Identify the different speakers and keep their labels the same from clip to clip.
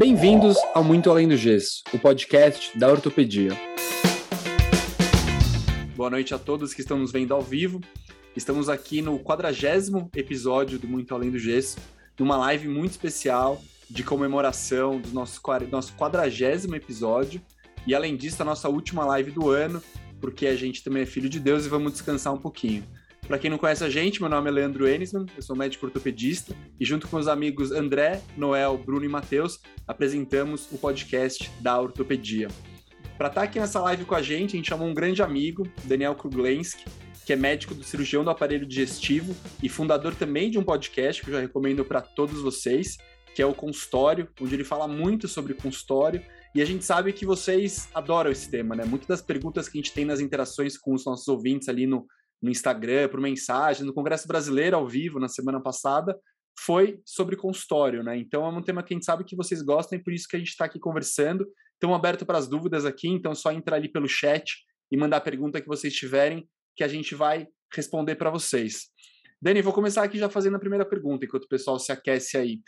Speaker 1: Bem-vindos ao Muito Além do Gesso, o podcast da ortopedia. Boa noite a todos que estão nos vendo ao vivo. Estamos aqui no quadragésimo episódio do Muito Além do Gesso, numa live muito especial de comemoração do nosso, quadragésimo episódio. E além disso, a nossa última live do ano, porque a gente também é filho de Deus e vamos descansar um pouquinho. Para quem não conhece a gente, meu nome é Leandro Enisman, eu sou médico ortopedista e junto com os amigos André, Noel, Bruno e Matheus, apresentamos o podcast da ortopedia. Para estar tá aqui nessa live com a gente, a gente chamou um grande amigo, Daniel Kruglenski, que é médico do cirurgião do aparelho digestivo e fundador também de um podcast que eu já recomendo para todos vocês, que é o Consultório, onde ele fala muito sobre consultório e a gente sabe que vocês adoram esse tema, né? Muitas das perguntas que a gente tem nas interações com os nossos ouvintes ali no, no Instagram, por mensagem, no Congresso Brasileiro ao vivo na semana passada, foi sobre consultório, né? Então é um tema que a gente sabe que vocês gostam e por isso que a gente está aqui conversando. Estão aberto para as dúvidas aqui, então é só entrar ali pelo chat e mandar a pergunta que vocês tiverem, que a gente vai responder para vocês. Dani, vou começar aqui já fazendo a primeira pergunta, enquanto o pessoal se aquece aí.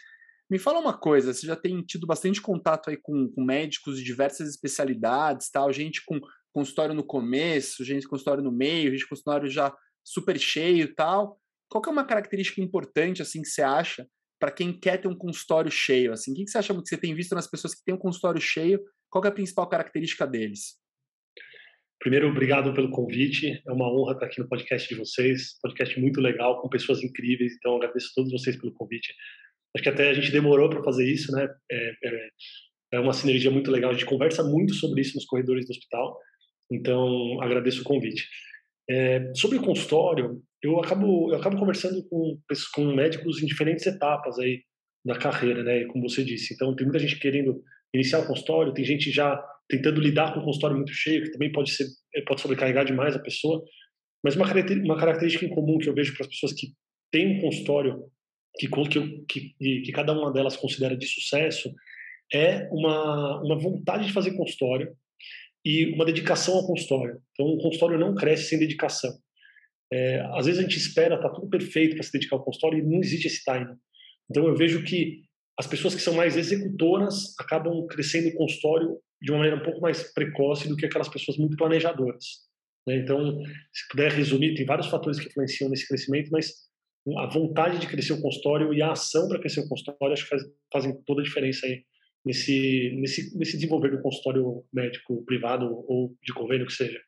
Speaker 1: Me fala uma coisa, você já tem tido bastante contato aí com, com médicos de diversas especialidades, tal, gente com consultório no começo, gente consultório no meio, gente consultório já super cheio e tal. Qual que é uma característica importante, assim, que você acha para quem quer ter um consultório cheio? Assim, o que você acha que você tem visto nas pessoas que têm um consultório cheio? Qual é a principal característica deles?
Speaker 2: Primeiro, obrigado pelo convite. É uma honra estar aqui no podcast de vocês. Podcast muito legal, com pessoas incríveis. Então, agradeço a todos vocês pelo convite. Acho que até a gente demorou para fazer isso, né? É, é, é, uma sinergia muito legal. A gente conversa muito sobre isso nos corredores do hospital. Então, agradeço o convite. É, sobre o consultório, eu acabo, eu acabo conversando com, com médicos em diferentes etapas aí da carreira, né? Como você disse. Então, tem muita gente querendo iniciar o consultório, tem gente já tentando lidar com um consultório muito cheio, que também pode ser pode sobrecarregar demais a pessoa. Mas uma, uma característica em comum que eu vejo para as pessoas que têm um consultório que, que, que, que cada uma delas considera de sucesso é uma, uma vontade de fazer consultório, e uma dedicação ao consultório. Então, o consultório não cresce sem dedicação. É, às vezes a gente espera, tá tudo perfeito para se dedicar ao consultório e não existe esse time. Então, eu vejo que as pessoas que são mais executoras acabam crescendo o consultório de uma maneira um pouco mais precoce do que aquelas pessoas muito planejadoras. Né? Então, se puder resumir, tem vários fatores que influenciam nesse crescimento, mas a vontade de crescer o consultório e a ação para crescer o consultório acho que faz, fazem toda a diferença aí nesse, nesse, nesse desenvolver do consultório médico privado ou de convênio que seja.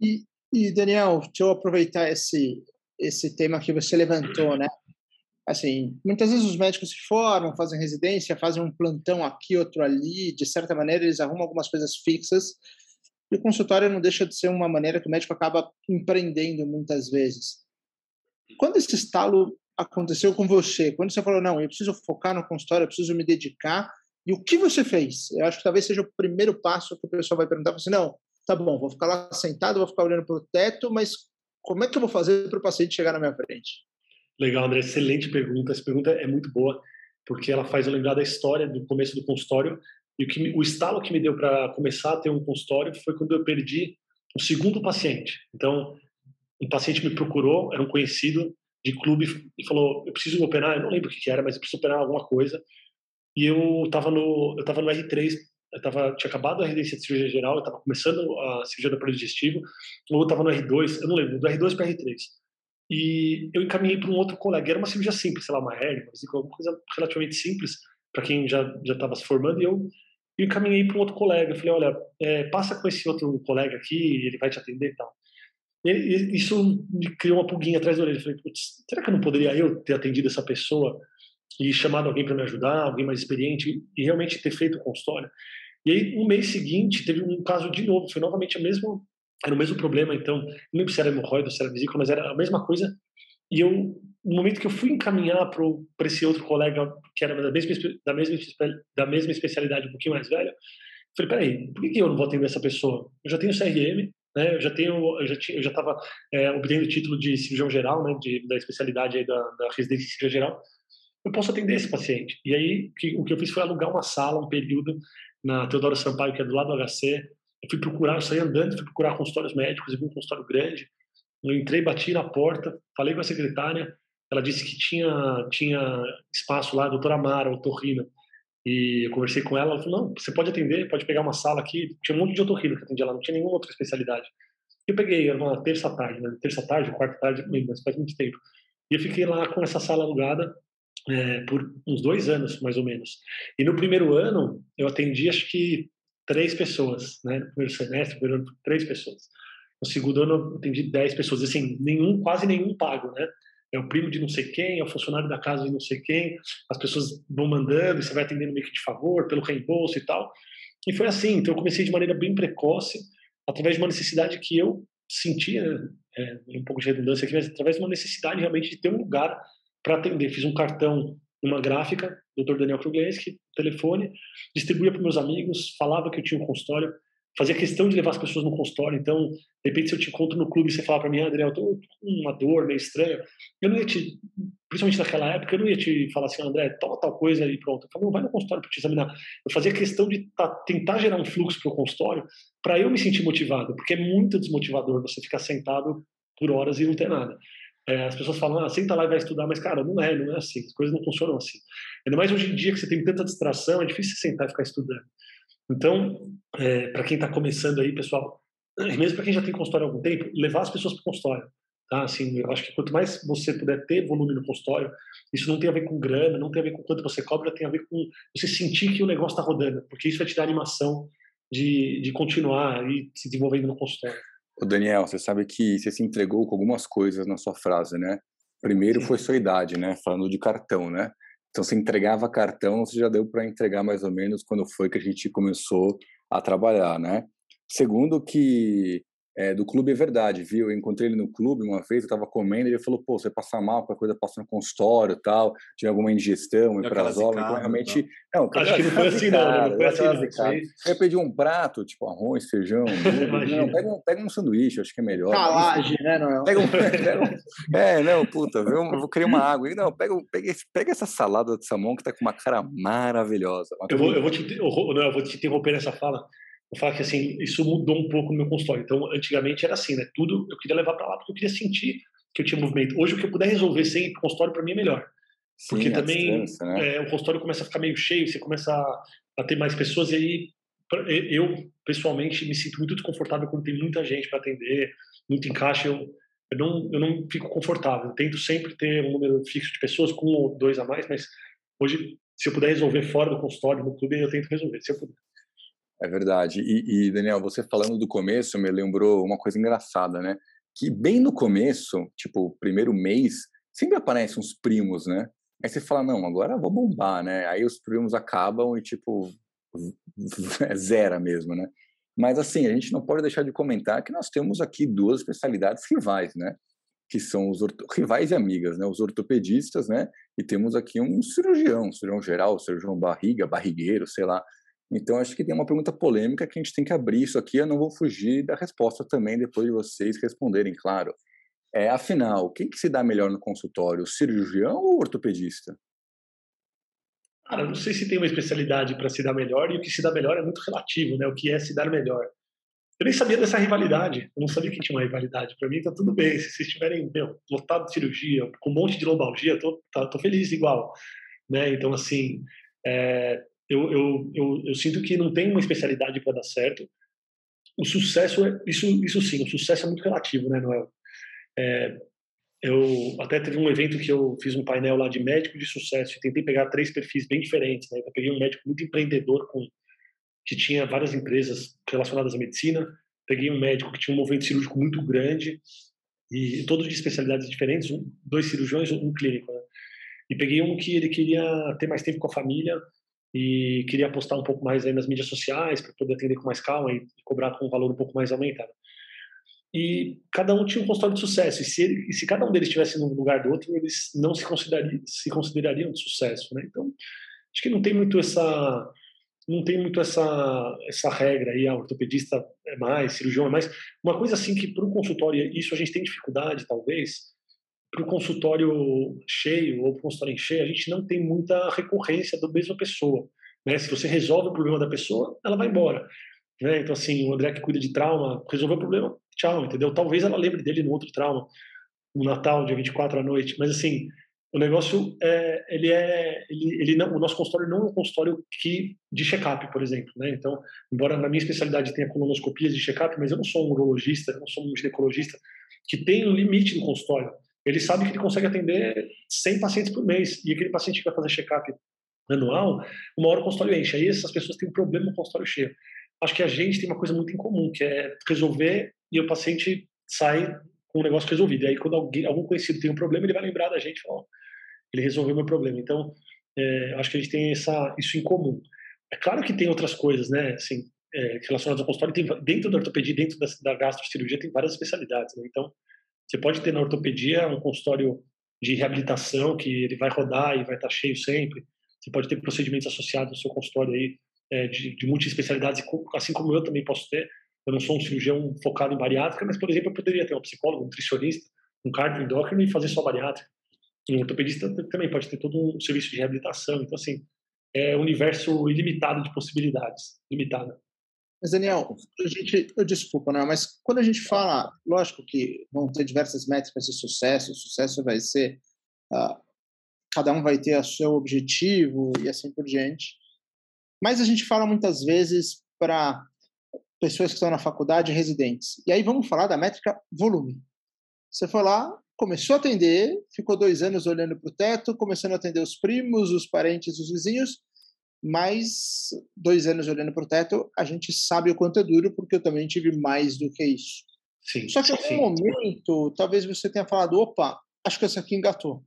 Speaker 3: E, e Daniel, deixa eu aproveitar esse, esse tema que você levantou, né? Assim, muitas vezes os médicos se formam, fazem residência, fazem um plantão aqui, outro ali, de certa maneira eles arrumam algumas coisas fixas, e o consultório não deixa de ser uma maneira que o médico acaba empreendendo muitas vezes. Quando esse estalo aconteceu com você? Quando você falou, não, eu preciso focar no consultório, eu preciso me dedicar, e o que você fez? Eu acho que talvez seja o primeiro passo que o pessoal vai perguntar, assim, não, tá bom, vou ficar lá sentado, vou ficar olhando para o teto, mas como é que eu vou fazer para o paciente chegar na minha frente?
Speaker 2: Legal, André, excelente pergunta. Essa pergunta é muito boa, porque ela faz eu lembrar da história do começo do consultório. E o, que, o estalo que me deu para começar a ter um consultório foi quando eu perdi o segundo paciente. Então, um paciente me procurou, era um conhecido, de clube e falou: eu preciso operar, eu não lembro o que, era, mas eu preciso operar alguma coisa. E eu estava no, eu tava no R3, eu tava, tinha acabado a residência de cirurgia geral, eu estava começando a cirurgia do aparelho digestivo, ou eu estava no R2, eu não lembro, do R2 para R3. E eu encaminhei para um outro colega, era uma cirurgia simples, sei lá, uma hernia, alguma coisa relativamente simples para quem já estava se formando, e eu, eu encaminhei para um outro colega. Eu falei: olha, é, passa com esse outro colega aqui, ele vai te atender e tal. E isso me criou uma pulguinha atrás da orelha. Eu falei, será que eu não poderia eu ter atendido essa pessoa e chamado alguém para me ajudar, alguém mais experiente, e realmente ter feito o consultório? E aí, no mês seguinte, teve um caso de novo, foi novamente a mesma, era o mesmo problema, então, não lembro se era hemorroida se era vesícula, mas era a mesma coisa. E eu, no momento que eu fui encaminhar para esse outro colega, que era da mesma, da, mesma, da mesma especialidade, um pouquinho mais velho, falei, peraí, por que eu não vou atender essa pessoa? Eu já tenho CRM, né? Eu já tenho, eu já tinha, eu já estava é, obtendo o título de cirurgião geral, né? De, da especialidade da, da residência de cirurgia geral. Eu posso atender esse paciente. E aí, que, o que eu fiz foi alugar uma sala, um período na Teodoro Sampaio, que é do lado do HC. Eu fui procurar, eu saí andando, fui procurar consultórios médicos, eu vi um consultório grande. Eu entrei, bati na porta, falei com a secretária, ela disse que tinha tinha espaço lá, doutora Mara, o Torrino, E eu conversei com ela, ela falou, não, você pode atender, pode pegar uma sala aqui. Tinha um monte de otorrino que atendia lá, não tinha nenhuma outra especialidade. Eu peguei, era uma terça-tarde, né? terça-tarde, quarta-tarde, mas faz muito tempo. E eu fiquei lá com essa sala alugada é, por uns dois anos, mais ou menos. E no primeiro ano, eu atendi acho que três pessoas, né? No primeiro semestre, no primeiro ano, três pessoas. No segundo ano, eu atendi dez pessoas. Assim, nenhum, quase nenhum pago, né? É o primo de não sei quem, é o funcionário da casa de não sei quem. As pessoas vão mandando e você vai atendendo meio que de favor, pelo reembolso e tal. E foi assim. Então, eu comecei de maneira bem precoce, através de uma necessidade que eu sentia, é, um pouco de redundância aqui, mas através de uma necessidade realmente de ter um lugar para atender. Fiz um cartão, uma gráfica, Dr. Daniel Kruglenski, telefone, distribuía para meus amigos, falava que eu tinha um consultório, fazia questão de levar as pessoas no consultório. Então, de repente, se eu te encontro no clube e você falar para mim, ah, André, eu tô com uma dor meio estranha, eu não ia te, principalmente naquela época, eu não ia te falar assim, André, toma tal coisa e pronto. Eu falei, não, vai no consultório para te examinar. Eu fazia questão de tentar gerar um fluxo para o consultório para eu me sentir motivado, porque é muito desmotivador você ficar sentado por horas e não ter nada. É, as pessoas falam, ah, senta lá e vai estudar, mas, cara, não é, não é assim, as coisas não funcionam assim. Ainda mais hoje em dia que você tem tanta distração, é difícil sentar e ficar estudando. Então, é, para quem está começando aí, pessoal, mesmo para quem já tem consultório há algum tempo, levar as pessoas para o consultório. Tá? Assim, eu acho que quanto mais você puder ter volume no consultório, isso não tem a ver com grana, não tem a ver com quanto você cobra, tem a ver com você sentir que o negócio está rodando, porque isso vai te dar animação de, de continuar e se desenvolvendo no consultório.
Speaker 4: O Daniel, você sabe que você se entregou com algumas coisas na sua frase, né? Primeiro Sim. foi sua idade, né? Falando de cartão, né? Então, você entregava cartão, você já deu para entregar mais ou menos quando foi que a gente começou a trabalhar, né? Segundo que é, do clube é verdade, viu? Eu encontrei ele no clube uma vez, eu tava comendo, e ele falou, pô, você passa mal, qualquer coisa passa no consultório tal, tinha alguma indigestão, iprazola, então realmente...
Speaker 2: Não, Acho que não foi assim não, não foi assim não.
Speaker 4: Eu pedi um prato, tipo arroz, feijão, não, pega um, pega um sanduíche, acho que é melhor.
Speaker 3: Calagem, né, não
Speaker 4: pega um, pega um, É, não, puta, eu, vou querer uma água. Não, pega, pega, pega essa salada de salmão que tá com uma cara maravilhosa.
Speaker 2: Eu vou, eu vou, te, eu, não, eu vou te interromper nessa fala, Vou falar que assim, isso mudou um pouco no meu consultório. Então, antigamente era assim, né? Tudo eu queria levar para lá porque eu queria sentir que eu tinha movimento. Hoje, o que eu puder resolver sem ir para o consultório, para mim é melhor. Sim, porque também né? é, o consultório começa a ficar meio cheio, você começa a, a, ter mais pessoas, e aí eu, pessoalmente, me sinto muito desconfortável quando tem muita gente para atender, muito encaixe. Eu, eu, não, eu não fico confortável. Eu tento sempre ter um número fixo de pessoas, com um ou dois a mais, mas hoje, se eu puder resolver fora do consultório, no clube, eu tento resolver, se eu puder.
Speaker 4: É verdade. E, e, Daniel, você falando do começo me lembrou uma coisa engraçada, né? Que bem no começo, tipo, primeiro mês, sempre aparecem uns primos, né? Aí você fala, não, agora vou bombar, né? Aí os primos acabam e, tipo, zera mesmo, né? Mas, assim, a gente não pode deixar de comentar que nós temos aqui duas especialidades rivais, né? Que são os rivais e amigas, né? Os ortopedistas, né? E temos aqui um cirurgião, cirurgião geral, cirurgião barriga, barrigueiro, sei lá. Então, acho que tem uma pergunta polêmica que a gente tem que abrir isso aqui. Eu não vou fugir da resposta também, depois de vocês responderem, claro. É, afinal, quem que se dá melhor no consultório, cirurgião ou ortopedista?
Speaker 2: Cara, não sei se tem uma especialidade para se dar melhor, e o que se dá melhor é muito relativo, né? O que é se dar melhor. Eu nem sabia dessa rivalidade, eu não sabia que tinha uma rivalidade. Para mim, tá tudo bem. Se vocês estiverem lotado de cirurgia, com um monte de lombalgia, tô, tá, tô feliz igual. Né? Então, assim, é, eu, eu, eu, eu sinto que não tem uma especialidade para dar certo. O sucesso, é, isso, isso sim, o sucesso é muito relativo, né, Noel? É, eu até teve um evento que eu fiz um painel lá de médico de sucesso e tentei pegar três perfis bem diferentes, né? Eu peguei um médico muito empreendedor com que tinha várias empresas relacionadas à medicina, peguei um médico que tinha um movimento cirúrgico muito grande e todos de especialidades diferentes, um, dois cirurgiões, um clínico, né? E peguei um que ele queria ter mais tempo com a família e queria apostar um pouco mais aí nas mídias sociais para poder atender com mais calma e cobrar com um valor um pouco mais aumentado. E cada um tinha um consultório de sucesso. E se, ele, e se cada um deles estivesse num lugar do outro, eles não se considerariam, se considerariam de sucesso, né? Então, acho que não tem muito essa não tem muito essa essa regra aí, a ortopedista é mais, cirurgião é mais. Uma coisa assim que para o consultório, isso a gente tem dificuldade, talvez, para o consultório cheio ou para o consultório em cheio, a gente não tem muita recorrência da mesma pessoa. Né? Se você resolve o problema da pessoa, ela vai embora. Né? Então, assim, o André que cuida de trauma, resolveu o problema, tchau, entendeu? Talvez ela lembre dele no outro trauma, no Natal, dia 24 à noite, mas assim, O negócio é, ele é, ele, ele não, o nosso consultório não é um consultório que de check-up, por exemplo, né? Então, embora na minha especialidade tenha colonoscopias de check-up, mas eu não sou um urologista, eu não sou um ginecologista que tem um limite no consultório. Ele sabe que ele consegue atender 100 pacientes por mês e aquele paciente que vai fazer check-up anual, uma hora o consultório enche. Aí essas pessoas têm um problema no consultório cheio. Acho que a gente tem uma coisa muito em comum, que é resolver e o paciente sai com o negócio resolvido. E aí, quando alguém, algum conhecido tem um problema, ele vai lembrar da gente, falar, ele resolveu meu problema. Então, é, acho que a gente tem essa, isso em comum. É claro que tem outras coisas, né, assim, é, relacionadas ao consultório. Tem, dentro da ortopedia, dentro da, da gastrocirurgia, tem várias especialidades. Né? Então, você pode ter na ortopedia um consultório de reabilitação que ele vai rodar e vai estar cheio sempre. Você pode ter procedimentos associados no seu consultório aí é, de, de multiespecialidades, assim como eu também posso ter. Eu não sou um cirurgião focado em bariátrica, mas, por exemplo, eu poderia ter um psicólogo, um nutricionista, um cardio endócrino e fazer só bariátrica. E um ortopedista também pode ter todo um serviço de reabilitação. Então, assim, é um universo ilimitado de possibilidades, limitado.
Speaker 3: Mas, Daniel, a gente, eu desculpa, né? mas quando a gente fala, lógico que vão ter diversas métricas de sucesso, o sucesso vai ser, uh, cada um vai ter o seu objetivo e assim por diante, mas a gente fala muitas vezes para pessoas que estão na faculdade residentes. E aí vamos falar da métrica volume. Você foi lá, começou a atender, ficou dois anos olhando para o teto, começando a atender os primos, os parentes, os vizinhos, mas dois anos olhando para o teto, a gente sabe o quanto é duro, porque eu também tive mais do que isso.
Speaker 2: Sim,
Speaker 3: Só que em algum momento, talvez você tenha falado, opa, acho que essa aqui engatou.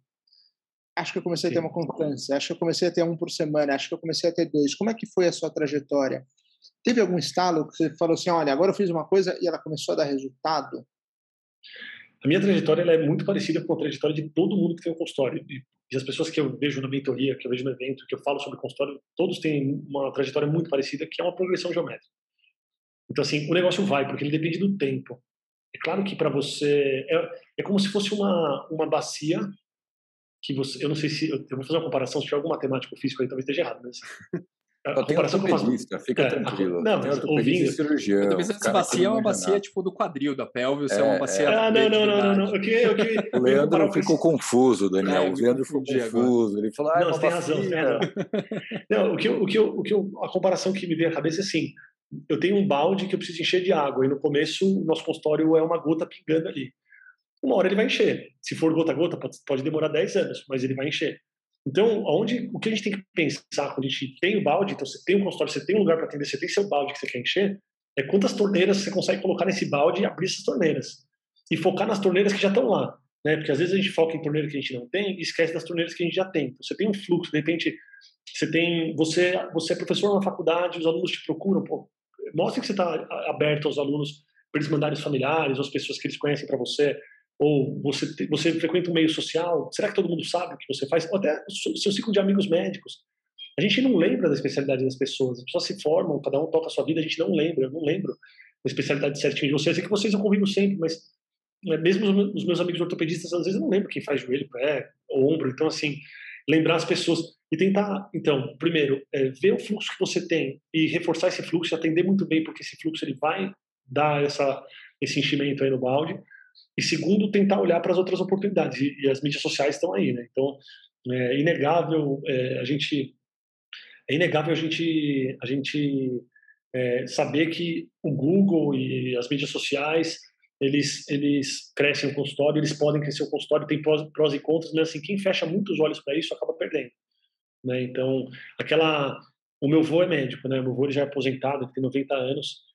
Speaker 3: Acho que eu comecei sim. a ter uma constância, acho que eu comecei a ter um por semana, acho que eu comecei a ter dois. Como é que foi a sua trajetória? Teve algum estalo que você falou assim, olha, agora eu fiz uma coisa e ela começou a dar resultado?
Speaker 2: A minha trajetória é muito parecida com a trajetória de todo mundo que tem um consultório. E as pessoas que eu vejo na mentoria, que eu vejo no evento, que eu falo sobre consultório, todos têm uma trajetória muito parecida, que é uma progressão geométrica. Então, assim, o negócio vai, porque ele depende do tempo. É claro que para você. É, é como se fosse uma, uma bacia que você. Eu não sei se. Eu, vou fazer uma comparação, se tiver algum matemático físico aí, talvez esteja errado, mas.
Speaker 4: A tem ortopedista, fica é, tranquilo.
Speaker 2: Não, mas ouvindo...
Speaker 1: e cirurgião. Eu tô pensando essa bacia é uma bacia tipo do quadril da pelvis, é, é uma bacia...
Speaker 2: Ah, não, não, não, não, não. Okay, okay.
Speaker 4: O Leandro ficou confuso, Daniel. É, o Leandro ficou confuso. Ele falou, ah,
Speaker 2: não, é você tem razão, tem razão. Não, o que, eu, o que, eu, o que eu, a comparação que me veio à cabeça é assim, eu tenho um balde que eu preciso encher de água, e no começo o nosso consultório é uma gota pingando ali. Uma hora ele vai encher. Se for gota a gota, pode, pode demorar 10 anos, mas ele vai encher. Então, onde, o que a gente tem que pensar quando a gente tem o balde, então você tem um consultório, você tem um lugar para atender, você tem seu balde que você quer encher, é quantas torneiras você consegue colocar nesse balde e abrir essas torneiras. E focar nas torneiras que já estão lá. Né? Porque às vezes a gente foca em torneiras que a gente não tem e esquece das torneiras que a gente já tem. Então, você tem um fluxo, de repente, você tem. Você, você é professor na faculdade, os alunos te procuram, pô, mostre que você está aberto aos alunos para eles mandarem os familiares, ou as pessoas que eles conhecem para você ou você, você frequenta um meio social, será que todo mundo sabe o que você faz? Ou até o seu ciclo de amigos médicos. A gente não lembra da especialidade das pessoas, as pessoas se formam, cada um toca a sua vida, a gente não lembra, eu não lembro da especialidade certinha de vocês. Sei que vocês eu convivo sempre, mas né, mesmo os meus amigos ortopedistas, às vezes eu não lembro quem faz joelho, pé, ombro. Então, assim, lembrar as pessoas e tentar, então, primeiro, é, ver o fluxo que você tem e reforçar esse fluxo, atender muito bem, porque esse fluxo ele vai dar essa, esse enchimento aí no balde. E segundo, tentar olhar para as outras oportunidades. E, e, as mídias sociais estão aí, né? Então, é inegável é, a gente é inegável a gente a gente é, saber que o Google e as mídias sociais eles eles crescem o consultório, eles podem crescer o consultório, tem prós, prós e contras, mas assim quem fecha muitos olhos para isso acaba perdendo, né? Então, aquela o meu avô é médico, né? Meu ele já é aposentado, tem 90 anos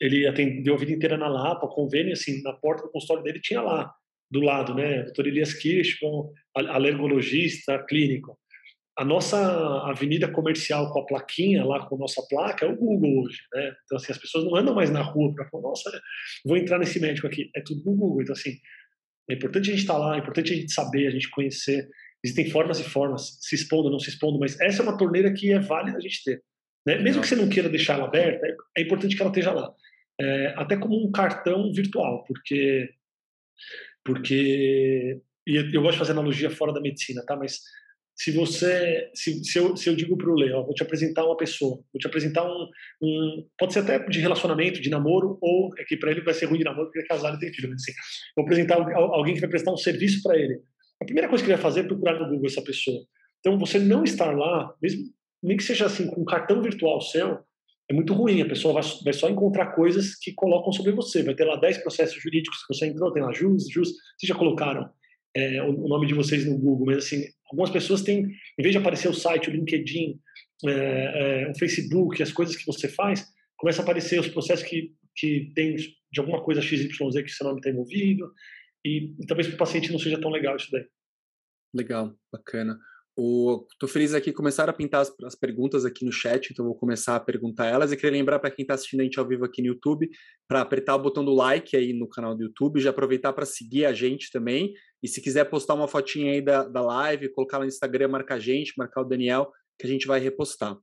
Speaker 2: ele atendeu a vida inteira na Lapa, convênio, assim, na porta do consultório dele tinha lá, do lado, né, doutor Elias Kirschman, alergologista, clínico. A nossa avenida comercial com a plaquinha lá, com a nossa placa, é o Google hoje, né? Então, assim, as pessoas não andam mais na rua para falar, nossa, vou entrar nesse médico aqui. É tudo no Google. Então, assim, é importante a gente estar tá lá, é importante a gente saber, a gente conhecer. Existem formas e formas, se expondo, não se expondo, mas essa é uma torneira que é válida a gente ter. Né? Mesmo que você não queira deixar ela aberta, é importante que ela esteja lá é, até como um cartão virtual, porque porque e eu gosto de fazer analogia fora da medicina, tá? Mas se você se, se, eu, se eu digo para o Leo, vou te apresentar uma pessoa, vou te apresentar um, um pode ser até de relacionamento, de namoro, ou é que para ele vai ser ruim de namoro porque ele é casado e tem filho, mas assim, vou apresentar alguém que vai prestar um serviço para ele. a primeira coisa que ele vai fazer é procurar no Google essa pessoa. Então, você não estar lá, mesmo nem que seja assim, com um cartão virtual seu, é muito ruim. A pessoa vai, só encontrar coisas que colocam sobre você. Vai ter lá 10 processos jurídicos que você entrou, tem lá JUS, JUS. Vocês já colocaram é, o, o, nome de vocês no Google, mas assim, algumas pessoas têm, em vez de aparecer o site, o LinkedIn, é, é, o Facebook, as coisas que você faz, começa a aparecer os processos que, que tem de alguma coisa XYZ que seu nome está envolvido. E, e talvez para o paciente não seja tão legal isso daí.
Speaker 1: Legal, bacana. Tô feliz aqui, começaram a pintar as, as, perguntas aqui no chat, então vou começar a perguntar elas. E queria lembrar para quem está assistindo a gente ao vivo aqui no YouTube, para apertar o botão do like aí no canal do YouTube, já aproveitar para seguir a gente também. E se quiser postar uma fotinha aí da, da live, colocar lá no Instagram, marcar a gente, marcar o Daniel, que a gente vai repostar.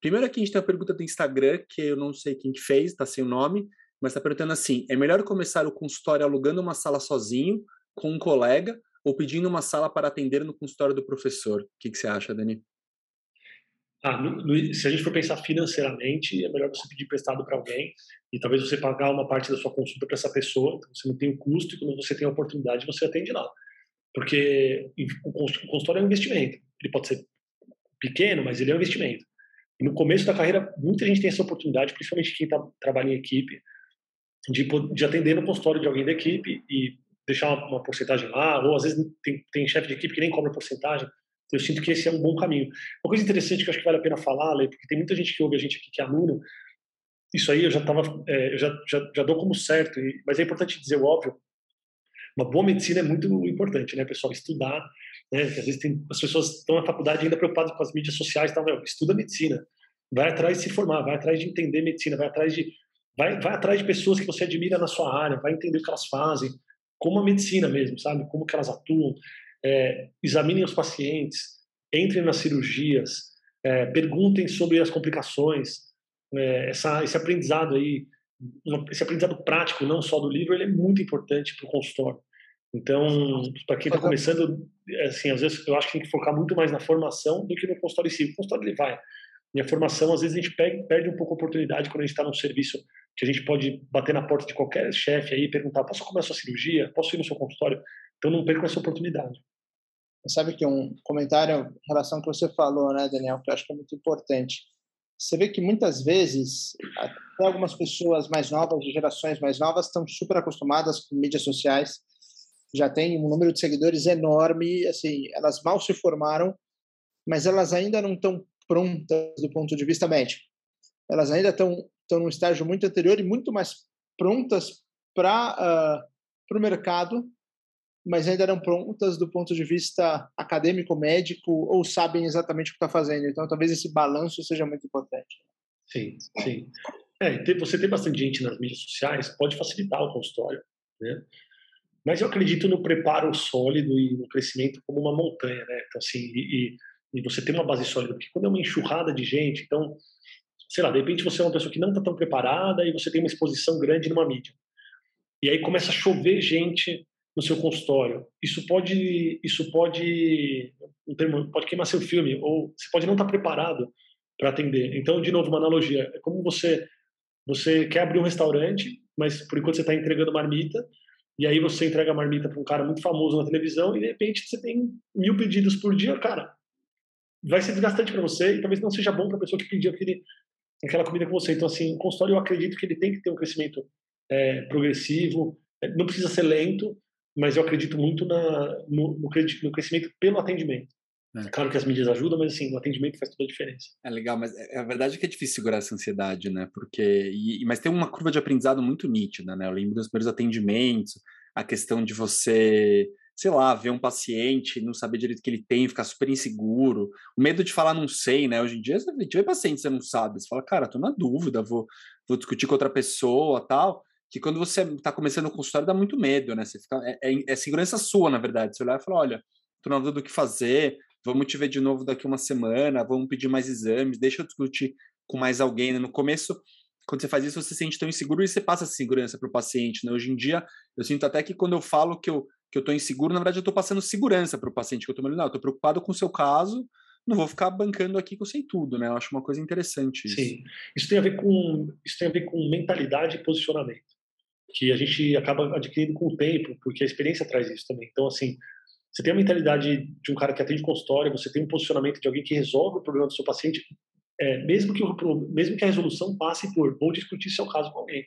Speaker 1: Primeiro aqui a gente tem a pergunta do Instagram, que eu não sei quem que fez, tá sem o nome, mas está perguntando assim: é melhor começar o consultório alugando uma sala sozinho, com um colega, ou pedindo uma sala para atender no consultório do professor. O que, que você acha, Dani?
Speaker 2: Ah, no, no, se a gente for pensar financeiramente, é melhor você pedir prestado para alguém e talvez você pagar uma parte da sua consulta para essa pessoa, então você não tem o custo e quando você tem a oportunidade você atende lá. Porque o consultório é um investimento. Ele pode ser pequeno, mas ele é um investimento. E no começo da carreira, muita gente tem essa oportunidade, principalmente quem tá, trabalha em equipe, de, de atender no consultório de alguém da equipe e deixar uma, uma porcentagem lá, ou às vezes tem, tem chefe de equipe que nem cobra porcentagem. Eu sinto que esse é um bom caminho. Uma coisa interessante que eu acho que vale a pena falar, porque tem muita gente que ouve a gente aqui que é aluno, isso aí eu já tava, é, eu já, já, já dou como certo, e, mas é importante dizer o óbvio. Uma boa medicina é muito importante, né, pessoal? Estudar, né? Às vezes tem, as pessoas estão na faculdade ainda preocupadas com as mídias sociais, então, meu, estuda medicina, vai atrás de se formar, vai atrás de entender medicina, vai atrás de vai, vai atrás de pessoas que você admira na sua área, vai entender o que elas fazem, como a medicina mesmo, sabe? Como que elas atuam. É, examinem os pacientes, entrem nas cirurgias, é, perguntem sobre as complicações. É, essa, esse aprendizado aí, esse aprendizado prático, não só do livro, ele é muito importante para o consultório. Então, para quem está começando, assim, às vezes eu acho que tem que focar muito mais na formação do que no consultório em si. O consultório ele vai. Minha formação, às vezes a gente perde um pouco a oportunidade quando a gente está num serviço que a gente pode bater na porta de qualquer chefe aí e perguntar: posso começar a sua cirurgia? Posso ir no seu consultório? Então não perca essa oportunidade.
Speaker 3: Sabe que um comentário em relação ao que você falou, né, Daniel, que eu acho que é muito importante. Você vê que muitas vezes até algumas pessoas mais novas, de gerações mais novas, estão super acostumadas com mídias sociais, já tem um número de seguidores enorme, assim, elas mal se formaram, mas elas ainda não estão prontas do ponto de vista médico. Elas ainda estão estão num estágio muito anterior e muito mais prontas para uh, ah, o mercado, mas ainda não prontas do ponto de vista acadêmico, médico, ou sabem exatamente o que está fazendo. Então, talvez esse balanço seja muito importante.
Speaker 2: Sim, sim. É, ter, você ter bastante gente nas mídias sociais pode facilitar o consultório, né? Mas eu acredito no preparo sólido e no crescimento como uma montanha, né? Então, assim, e, e você ter uma base sólida, porque quando é uma enxurrada de gente, então sei lá, de repente você é uma pessoa que não está tão preparada e você tem uma exposição grande numa mídia. E aí começa a chover gente no seu consultório. Isso pode, isso pode, um termo, pode queimar seu filme, ou você pode não estar tá preparado para atender. Então, de novo, uma analogia. É como você, você quer abrir um restaurante, mas por enquanto você está entregando marmita, e aí você entrega a marmita para um cara muito famoso na televisão, e de repente você tem mil pedidos por dia, cara. Vai ser desgastante para você e talvez não seja bom para a pessoa que pediu aquele, aquela comida com você. Então, assim, o consultório eu acredito que ele tem que ter um crescimento é, progressivo, é, não precisa ser lento, mas eu acredito muito na, no, no, no crescimento pelo atendimento. É. Claro que as mídias ajudam, mas assim, o atendimento faz toda a diferença.
Speaker 1: É legal, mas é, a verdade é que é difícil segurar essa ansiedade, né? Porque, e, mas tem uma curva de aprendizado muito nítida, né? Eu lembro dos primeiros atendimentos, a questão de você sei lá, ver um paciente, não saber direito o que ele tem, ficar super inseguro, o medo de falar não sei, né? Hoje em dia, você vê paciente você não sabe, você fala, cara, tô na dúvida, vou, vou discutir com outra pessoa, tal, que quando você tá começando o consultório dá muito medo, né? Você fica, é, é, é segurança sua, na verdade, você olhar e falar, olha, tô na dúvida do que fazer, vamos te ver de novo daqui uma semana, vamos pedir mais exames, deixa eu discutir com mais alguém? No começo, quando você faz isso, você se sente tão inseguro e você passa segurança para o paciente, né? Hoje em dia, eu sinto até que quando eu falo que eu que eu estou inseguro, na verdade eu estou passando segurança para o paciente que eu estou eu estou preocupado com o seu caso, não vou ficar bancando aqui que eu sei tudo, né? Eu acho uma coisa interessante isso.
Speaker 2: Sim, isso tem a ver com isso tem a ver com mentalidade e posicionamento, que a gente acaba adquirindo com o tempo, porque a experiência traz isso também. Então, assim, você tem a mentalidade de um cara que atende consultório, você tem um posicionamento de alguém que resolve o problema do seu paciente, é, mesmo, que o, mesmo que a resolução passe por vou discutir seu caso com alguém.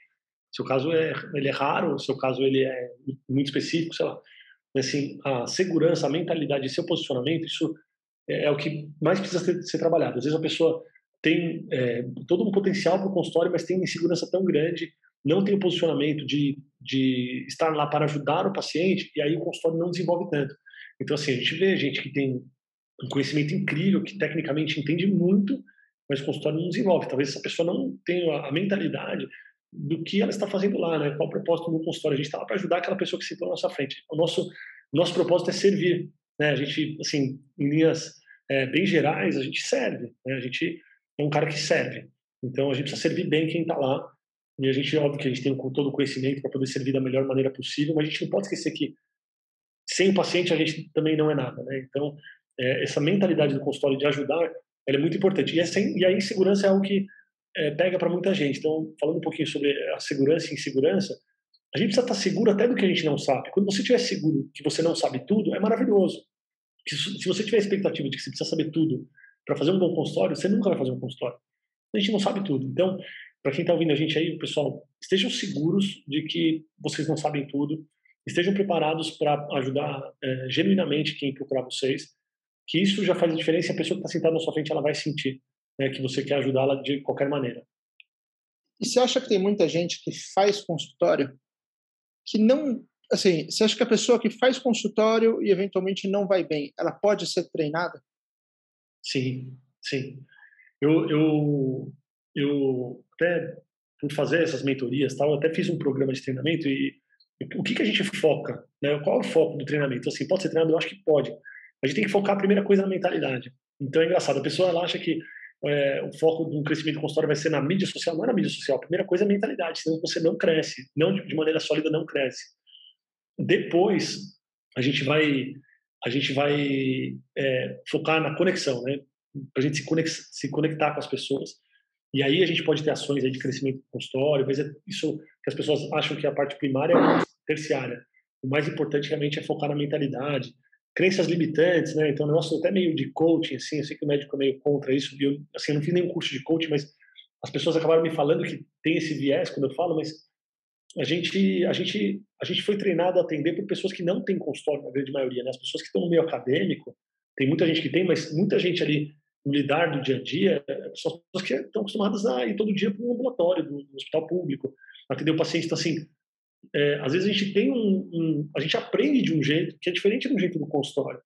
Speaker 2: Seu caso é, ele é raro, seu caso ele é muito específico, sei lá. Assim, a segurança, a mentalidade, seu posicionamento, isso é, é o que mais precisa ser, ser, trabalhado. Às vezes a pessoa tem é, todo um potencial para o consultório, mas tem insegurança tão grande, não tem o posicionamento de, de estar lá para ajudar o paciente, e aí o consultório não desenvolve tanto. Então, assim, a gente vê gente que tem um conhecimento incrível, que tecnicamente entende muito, mas o consultório não desenvolve. Talvez essa pessoa não tenha a mentalidade do que ela está fazendo lá, né? Qual o propósito do consultório? A gente está lá para ajudar aquela pessoa que se põe na nossa frente. O nosso, nosso propósito é servir, né? A gente, assim, em linhas é, bem gerais, a gente serve, né? A gente é um cara que serve. Então, a gente precisa servir bem quem está lá. E a gente, óbvio que a gente tem todo o conhecimento para poder servir da melhor maneira possível, mas a gente não pode esquecer que sem o paciente a gente também não é nada, né? Então, é, essa mentalidade do consultório de ajudar, ela é muito importante. E, essa, e a insegurança é algo que é, pega para muita gente. Então, falando um pouquinho sobre a segurança e insegurança, a gente precisa estar seguro até do que a gente não sabe. Quando você estiver seguro que você não sabe tudo, é maravilhoso. Se você tiver a expectativa de que você precisa saber tudo para fazer um bom consultório, você nunca vai fazer um consultório. A gente não sabe tudo. Então, para quem está ouvindo a gente aí, pessoal, estejam seguros de que vocês não sabem tudo, estejam preparados para ajudar é, genuinamente quem procurar vocês, que isso já faz a diferença a pessoa que está sentada na sua frente ela vai sentir né, que você quer ajudá-la de qualquer maneira.
Speaker 3: E você acha que tem muita gente que faz consultório que não, assim, você acha que a pessoa que faz consultório e eventualmente não vai bem, ela pode ser treinada?
Speaker 2: Sim, sim. Eu, eu, eu até por fazer essas mentorias, tal, eu até fiz um programa de treinamento e o que, que a gente foca? Né? Qual é o foco do treinamento? Assim, pode ser treinado? Eu acho que pode. A gente tem que focar a primeira coisa na mentalidade. Então é engraçado, a pessoa ela acha que é, o foco do crescimento consultório vai ser na mídia social, não é na mídia social. A primeira coisa é a mentalidade, senão você não cresce, não de maneira sólida não cresce. Depois a gente vai a gente vai é, focar na conexão, né? Para a gente se, conex, se conectar com as pessoas. E aí a gente pode ter ações de crescimento consultório, mas é isso que as pessoas acham que a parte primária é terciária. O mais importante realmente é focar na mentalidade, crenças limitantes, né? Então, o negócio até meio de coaching, assim, eu sei que o médico é meio contra isso, eu, assim, eu não fiz nenhum curso de coaching, mas as pessoas acabaram me falando que tem esse viés quando eu falo, mas a gente, a gente, a gente foi treinado a atender por pessoas que não têm consultório, na grande maioria, né? As pessoas que estão no meio acadêmico, tem muita gente que tem, mas muita gente ali no lidar do dia a dia, são as pessoas que estão acostumadas a ir todo dia para um ambulatório, do, do hospital público, atender o paciente, então, assim, é, às vezes a gente tem um, um, a gente aprende de um jeito que é diferente do jeito do consultório.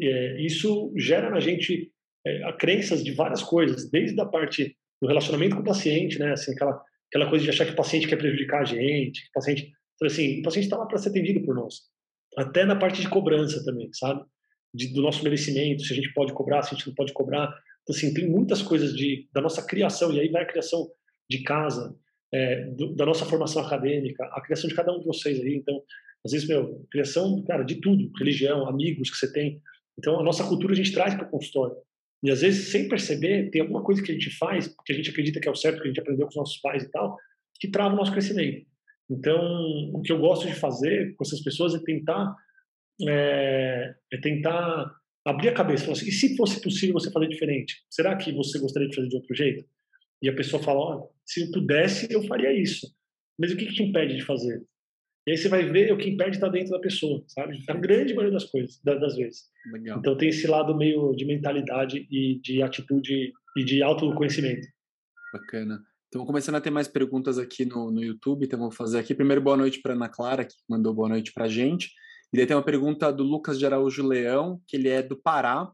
Speaker 2: É, isso gera na gente é, crenças de várias coisas, desde a parte do relacionamento com o paciente, né, assim aquela aquela coisa de achar que o paciente quer prejudicar a gente, que o paciente, assim, o paciente está lá para ser atendido por nós, até na parte de cobrança também, sabe, de, do nosso merecimento, se a gente pode cobrar, se a gente não pode cobrar, então, assim, tem muitas coisas de da nossa criação e aí vai a criação de casa, é, do, da nossa formação acadêmica, a criação de cada um de vocês aí. Então, às vezes, meu, criação, cara, de tudo, religião, amigos que você tem. Então, a nossa cultura a gente traz para o consultório. E às vezes, sem perceber, tem alguma coisa que a gente faz, que a gente acredita que é o certo, que a gente aprendeu com os nossos pais e tal, que trava o nosso crescimento. Então, o que eu gosto de fazer com essas pessoas é tentar é, é tentar abrir a cabeça, falar assim, e se fosse possível você fazer diferente? Será que você gostaria de fazer de outro jeito? E a pessoa fala, oh, se eu pudesse, eu faria isso. Mas o que, que te impede de fazer? E aí você vai ver o que impede está dentro da pessoa, sabe? A grande maioria das coisas, das vezes. Legal. Então tem esse lado meio de mentalidade e de atitude e de autoconhecimento.
Speaker 1: Bacana. Então, começando a ter mais perguntas aqui no, no YouTube, então vou fazer aqui. Primeiro, boa noite para Ana Clara, que mandou boa noite para a gente. E daí tem uma pergunta do Lucas de Araújo Leão, que ele é do Pará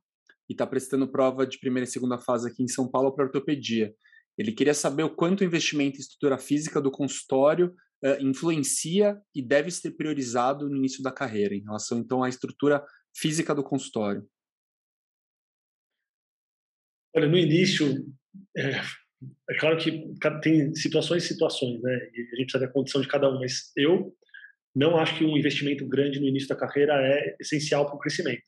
Speaker 1: e está prestando prova de primeira e segunda fase aqui em São Paulo para ortopedia. Ele queria saber o quanto o investimento em estrutura física do consultório uh, influencia e deve ser priorizado no início da carreira, em relação então à estrutura física do consultório.
Speaker 2: Olha, no início, é, é claro que tem situações e situações, né? E a gente precisa a condição de cada um, mas eu não acho que um investimento grande no início da carreira é essencial para o crescimento.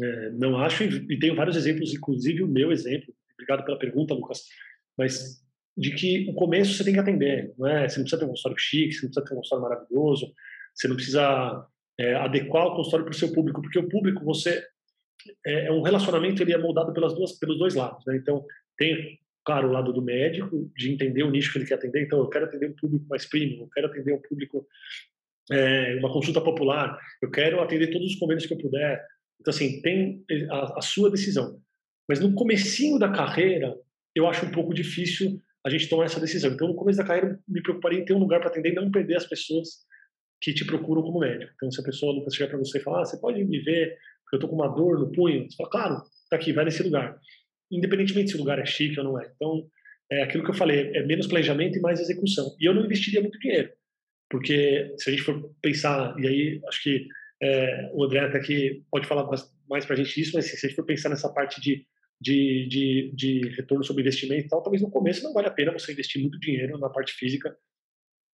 Speaker 2: É, não acho, e tenho vários exemplos, inclusive o meu exemplo. Obrigado pela pergunta, Lucas mas de que o começo você tem que atender, não é? Você não precisa ter um consultório chique, você não precisa ter um consultório maravilhoso, você não precisa é, adequar o consultório para o seu público, porque o público, você é, é, um relacionamento ele é moldado pelas duas, pelos dois lados, né? Então tem claro o lado do médico de entender o nicho que ele quer atender. Então eu quero atender um público mais premium, eu quero atender um público é, uma consulta popular, eu quero atender todos os convênios que eu puder. Então assim tem a, a sua decisão. Mas no comecinho da carreira eu acho um pouco difícil a gente tomar essa decisão. Então no começo da carreira me preocuparia em ter um lugar para atender e não perder as pessoas que te procuram como médico. Então, se a pessoa nunca chegar para você e falar, ah, você pode me ver, porque eu estou com uma dor no punho, você fala, claro, tá aqui, vai nesse lugar. Independentemente se o lugar é chique ou não é. Então, é aquilo que eu falei, é menos planejamento e mais execução. E eu não investiria muito dinheiro, porque se a gente for pensar, e aí acho que é, o André até aqui pode falar mais para a gente disso, mas se a gente for pensar nessa parte de, de, de, de retorno sobre investimento e tal, talvez no começo não vale a pena você investir muito dinheiro na parte física,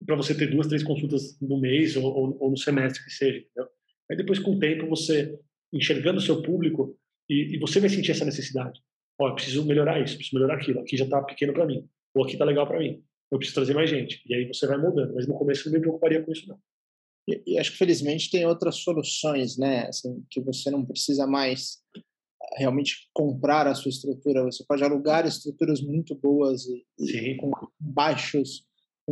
Speaker 2: para você ter duas, três consultas no mês ou, ou, ou, no semestre que seja, entendeu? Aí depois, com o tempo, você enxergando o seu público e, e você vai sentir essa necessidade. Ó, preciso melhorar isso, preciso melhorar aquilo. Aqui já está pequeno para mim. Ou aqui está legal para mim. Eu preciso trazer mais gente. E aí você vai mudando. Mas no começo eu não me preocuparia com isso, não.
Speaker 3: E, e acho que felizmente tem outras soluções, né? Assim, que você não precisa mais realmente comprar a sua estrutura. Você pode alugar estruturas muito boas e, e com baixos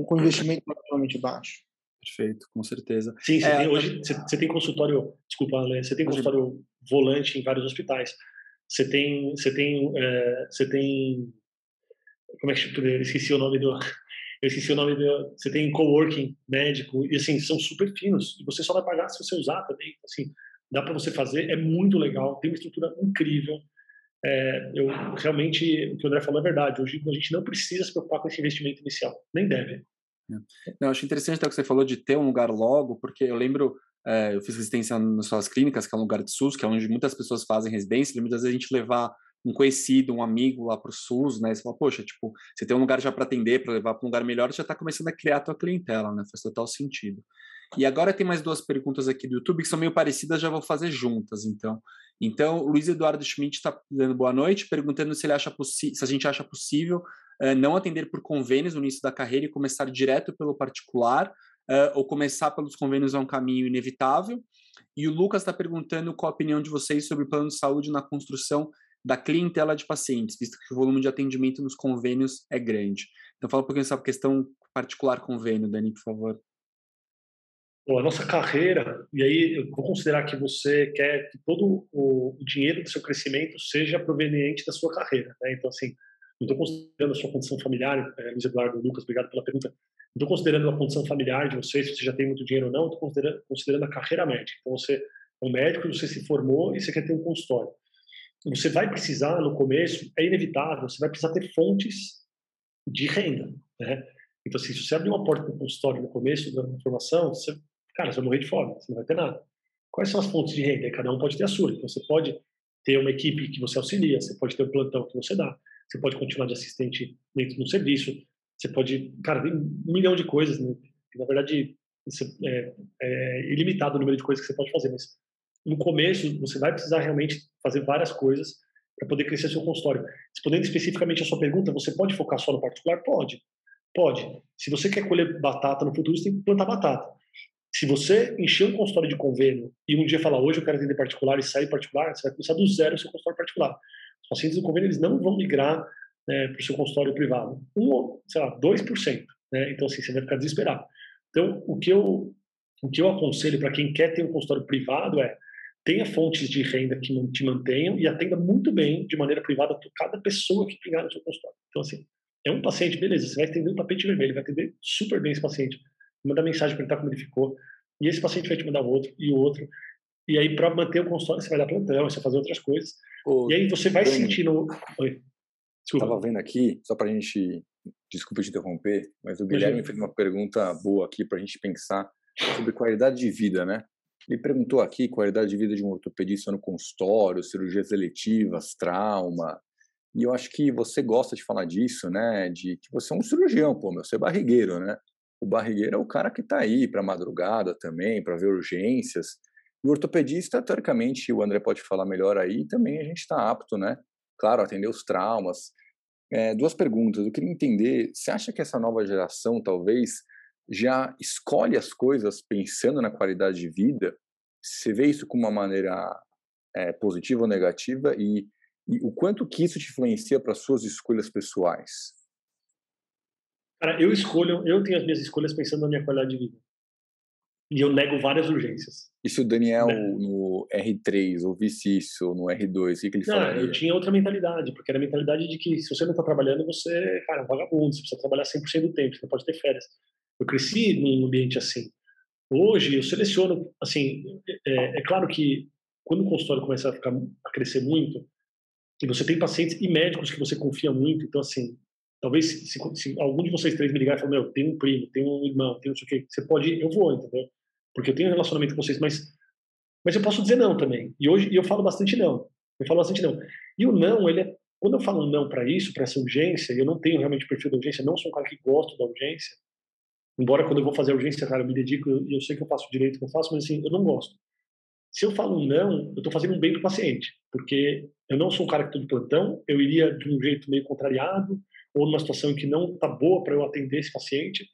Speaker 3: com investimento relativamente baixo.
Speaker 1: Perfeito, com certeza.
Speaker 2: Sim, você é, tem, hoje você, você, tem consultório, desculpa, você tem consultório volante em vários hospitais. Você tem, você tem, é, você tem, como é que eu esqueci o nome do, eu esqueci o nome do, você tem coworking médico e assim são super finos e você só vai pagar se você usar também. Assim, dá para você fazer, é muito legal, tem uma estrutura incrível. É, eu realmente, o que o André falou é verdade. Hoje a gente não precisa se preocupar com esse investimento inicial, nem deve.
Speaker 1: É. Não, acho interessante o que você falou de ter um lugar logo, porque eu lembro, é, eu fiz residência nas suas clínicas, que é um lugar de SUS, que é onde muitas pessoas fazem residência, e muitas vezes a gente levar um conhecido, um amigo lá para o SUS, né? Você fala, poxa, tipo, você tem um lugar já para atender, para levar para um lugar melhor, já está começando a criar a tua clientela, né? Faz total sentido. E agora tem mais duas perguntas aqui do YouTube que são meio parecidas, já vou fazer juntas, então. Então, Luiz Eduardo Schmidt está dando boa noite, perguntando se ele acha se a gente acha possível uh, não atender por convênios no início da carreira e começar direto pelo particular, uh, ou começar pelos convênios é um caminho inevitável. E o Lucas está perguntando qual a opinião de vocês sobre o plano de saúde na construção da clientela de pacientes, visto que o volume de atendimento nos convênios é grande. Então, fala um pouquinho sobre a questão particular convênio, Dani, por favor
Speaker 2: a nossa carreira, e aí eu vou considerar que você quer que todo o, dinheiro do seu crescimento seja proveniente da sua carreira. Né? Então, assim, não estou considerando a sua condição familiar, é, Luiz Eduardo, Lucas, obrigado pela pergunta. Não estou considerando a condição familiar de vocês, se você já tem muito dinheiro ou não, estou considerando, considerando a carreira médica. Então, você é um médico, você se formou e você quer ter um consultório. Você vai precisar, no começo, é inevitável, você vai precisar ter fontes de renda. Né? Então, assim, se você abrir uma porta para um consultório no começo da formação, você cara, você vai morrer de fome, você não vai ter nada. Quais são as fontes de renda? Cada um pode ter a sua. Então, você pode ter uma equipe que você auxilia, você pode ter um plantão que você dá, você pode continuar de assistente dentro do serviço, você pode, cara, tem um milhão de coisas, né? Na verdade, é, é ilimitado o número de coisas que você pode fazer, mas no começo você vai precisar realmente fazer várias coisas para poder crescer seu consultório. Respondendo especificamente a sua pergunta, você pode focar só no particular? Pode. Pode. Se você quer colher batata no futuro, você tem que plantar batata. Se você encher um consultório de convênio e um dia falar, hoje eu quero atender particular e sair particular, você vai começar do zero o seu consultório particular. Os pacientes do convênio eles não vão migrar né, para o seu consultório privado. Um, sei lá, 2%. Né? Então, assim, você vai ficar desesperado. Então, o que eu, o que eu aconselho para quem quer ter um consultório privado é tenha fontes de renda que te mantenham e atenda muito bem, de maneira privada, cada pessoa que pingar no seu consultório. Então, assim, é um paciente, beleza, você vai atender um tapete vermelho, vai atender super bem esse paciente manda mensagem para ele como ele ficou. E esse paciente vai te mandar outro e outro. E aí, para manter o consultório, você vai dar plantão, você vai fazer outras coisas. Ô, e aí você vai Dani, sentindo. Oi.
Speaker 4: Estava vendo aqui, só para a gente. Desculpa te interromper, mas o Guilherme fez uma pergunta boa aqui para a gente pensar sobre qualidade de vida, né? Ele perguntou aqui qualidade de vida de um ortopedista no consultório, cirurgias eletivas, trauma. E eu acho que você gosta de falar disso, né? De que você é um cirurgião, pô, meu, você é barrigueiro, né? O barrigueiro é o cara que está aí para madrugada também, para ver urgências. O ortopedista, teoricamente, o André pode falar melhor aí, também a gente está apto, né? Claro, atender os traumas. É, duas perguntas. Eu queria entender, você acha que essa nova geração talvez já escolhe as coisas pensando na qualidade de vida? Você vê isso como uma maneira é, positiva ou negativa e, e o quanto que isso te influencia para suas escolhas pessoais?
Speaker 2: Cara, eu escolho, eu tenho as minhas escolhas pensando na minha qualidade de vida. E eu nego várias urgências.
Speaker 4: E se o Daniel né? no R3 ouvisse isso no R2, o que, que ele falaria?
Speaker 2: Eu tinha outra mentalidade, porque era a mentalidade de que se você não está trabalhando, você, cara, é um vagabundo, você precisa trabalhar 100% do tempo, você não pode ter férias. Eu cresci num ambiente assim. Hoje, eu seleciono, assim, é, é claro que quando o consultório começa a, ficar, a crescer muito, e você tem pacientes e médicos que você confia muito, então, assim, talvez se, se algum de vocês três me ligar e falar, meu, tem um primo, tem um irmão, tem não sei o quê, você pode eu vou, entendeu? porque eu tenho um relacionamento com vocês, mas mas eu posso dizer não também. E hoje eu falo bastante não. Eu falo bastante não. E o não, ele é, quando eu falo não para isso, para essa urgência, eu não tenho realmente perfil da urgência, não sou um cara que gosta da urgência. Embora quando eu vou fazer urgência, cara, eu me dedico, e eu sei que eu faço direito que eu faço, mas assim, eu não gosto. Se eu falo não, eu estou fazendo um bem para o paciente, porque eu não sou um cara que estou de plantão, eu iria de um jeito meio contrariado, ou numa situação em que não está boa para eu atender esse paciente,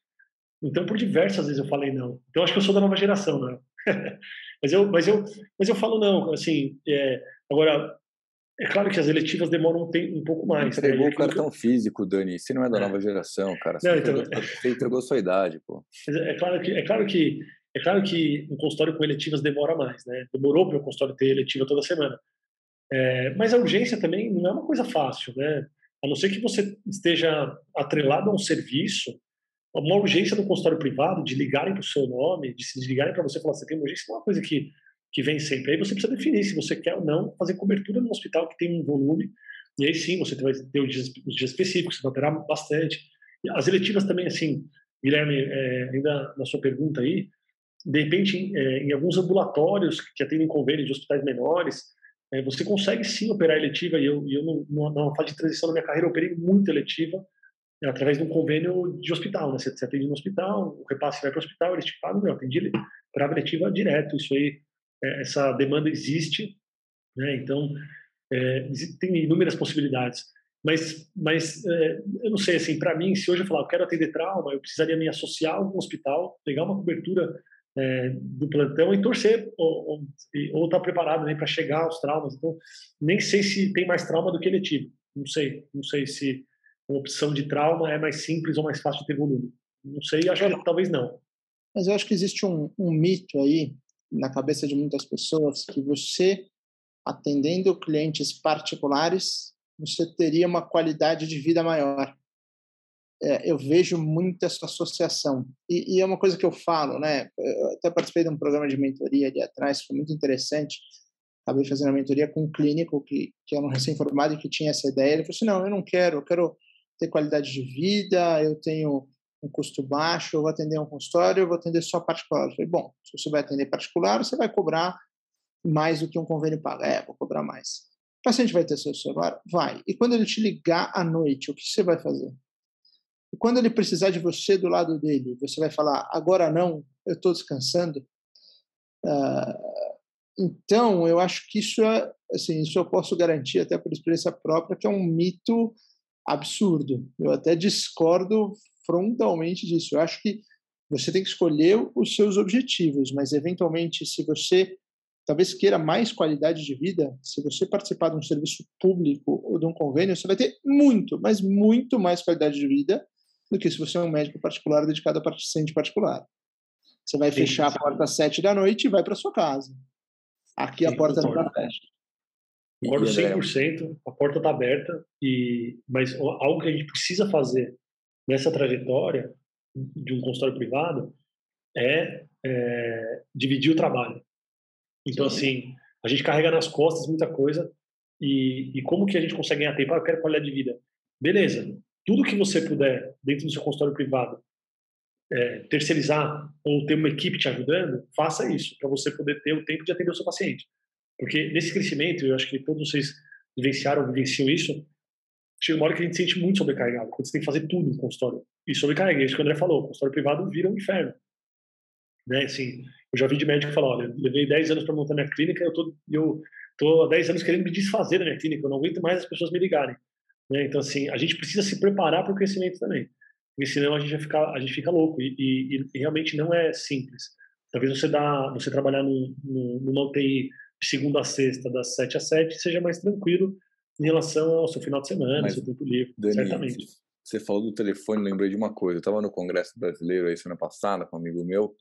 Speaker 2: então, por diversas vezes eu falei não. Então, acho que eu sou da nova geração, né? mas eu, mas eu, mas eu falo não. Assim, é, agora é claro que as eletivas demoram um, tempo, um pouco mais.
Speaker 4: Entregou né? o cartão físico, Dani. Você não é da é. nova geração, cara. Você, não, então... entregou, você entregou sua idade, pô.
Speaker 2: É claro que é claro que é claro que um consultório com eletivas demora mais, né? Demorou para o consultório ter eletiva toda semana. É, mas a urgência também não é uma coisa fácil, né? A não ser que você esteja atrelado a um serviço uma urgência no consultório privado, de ligarem para o seu nome, de se ligarem para você falar, você tem uma urgência, é uma coisa que, que vem sempre. Aí você precisa definir se você quer ou não fazer cobertura no hospital que tem um volume, e aí sim você vai ter os dias, os dias específicos, você vai operar bastante. As eletivas também, assim, Guilherme, é, ainda na sua pergunta aí, de repente, é, em alguns ambulatórios que atendem convênio de hospitais menores, é, você consegue sim operar eletiva, e eu, e eu não, numa fase de transição na minha carreira, eu operei muito eletiva, é através de um convênio de hospital, né? Você, você atende no hospital, o repasse vai para o hospital, eles te pagam, meu, atendi para a direto, isso aí, é, essa demanda existe, né? Então, é, tem inúmeras possibilidades. Mas, mas é, eu não sei, assim, para mim, se hoje eu falar, eu quero atender trauma, eu precisaria me associar a algum hospital, pegar uma cobertura é, do plantão e torcer ou estar tá preparado para chegar aos traumas. Então, nem sei se tem mais trauma do que eletivo. Não sei, não sei se uma opção de trauma é mais simples ou mais fácil de ter volume? Não sei, acho que talvez não.
Speaker 3: Mas eu acho que existe um, um mito aí na cabeça de muitas pessoas que você, atendendo clientes particulares, você teria uma qualidade de vida maior. É, eu vejo muita essa associação. E, e, é uma coisa que eu falo, né? Eu até participei de um programa de mentoria ali atrás, foi muito interessante. Acabei fazendo a mentoria com um clínico que, que era um recém-formado e que tinha essa ideia. Ele falou assim: não, eu não quero, eu quero ter qualidade de vida, eu tenho um custo baixo, eu vou atender um consultório, eu vou atender só particular. Eu falei, bom, se você vai atender particular, você vai cobrar mais do que um convênio paga. É, vou cobrar mais. O paciente vai ter seu celular? Vai. E quando ele te ligar à noite, o que você vai fazer? E quando ele precisar de você do lado dele, você vai falar, agora não, eu estou descansando? Uh, então, eu acho que isso é, assim, isso eu posso garantir até por experiência própria, que é um mito absurdo. Eu até discordo frontalmente disso. Eu acho que você tem que escolher os seus objetivos, mas eventualmente, se você talvez queira mais qualidade de vida, se você participar de um serviço público ou de um convênio, você vai ter muito, mas muito mais qualidade de vida do que se você é um médico particular dedicado a paciente particular. Você vai Sim, fechar a porta às sete da noite e vai para sua casa. Aqui Sim, a porta não está fecha.
Speaker 2: Concordo 100%, a porta está aberta, e, mas algo que a gente precisa fazer nessa trajetória de um consultório privado é, é dividir o trabalho. Então, Sim. assim, a gente carrega nas costas muita coisa e, e como que a gente consegue ganhar tempo? Ah, eu quero qualidade de vida. Beleza, tudo que você puder dentro do seu consultório privado é, terceirizar ou ter uma equipe te ajudando, faça isso para você poder ter o tempo de atender o seu paciente. Porque nesse crescimento, eu acho que todos vocês vivenciaram, vivenciam isso, chega uma hora que a gente se sente muito sobrecarregado, quando você tem que fazer tudo no consultório. E sobrecarrega, é isso que o André falou, o consultório privado vira um inferno. Né, assim, eu já vi de médico falar, olha, levei 10 anos para montar minha clínica, eu tô, eu tô há 10 anos querendo me desfazer da minha clínica, eu não aguento mais as pessoas me ligarem. Né? Então, assim, a gente precisa se preparar para o crescimento também, porque senão a gente, vai ficar, a gente fica louco, e, e, e realmente não é simples. Talvez você dá, você trabalhar num, numa UTI de segunda a sexta, das 7 às 7, seja mais tranquilo em relação ao seu final de semana, Mas, seu tempo livre, Dani, certamente.
Speaker 4: Você falou do telefone, lembrei de uma coisa. Eu estava no Congresso Brasileiro aí semana passada com um amigo meu,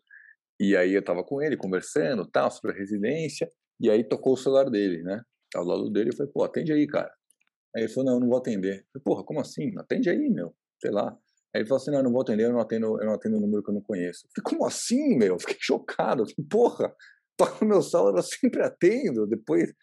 Speaker 4: e aí eu estava com ele conversando, tal, sobre a residência, e aí tocou o celular dele, né? Tava do lado dele, eu falei, pô, atende aí, cara. Aí ele falou, não, não vou atender. Eu falei, porra, como assim? Atende aí, meu. Sei lá. Aí ele falou assim, não, eu não vou atender, eu não atendo, eu não atendo um número que eu não conheço. Eu falei, como assim, meu? Eu fiquei chocado. falei, porra, toca no meu celular, eu sempre atendo. Depois,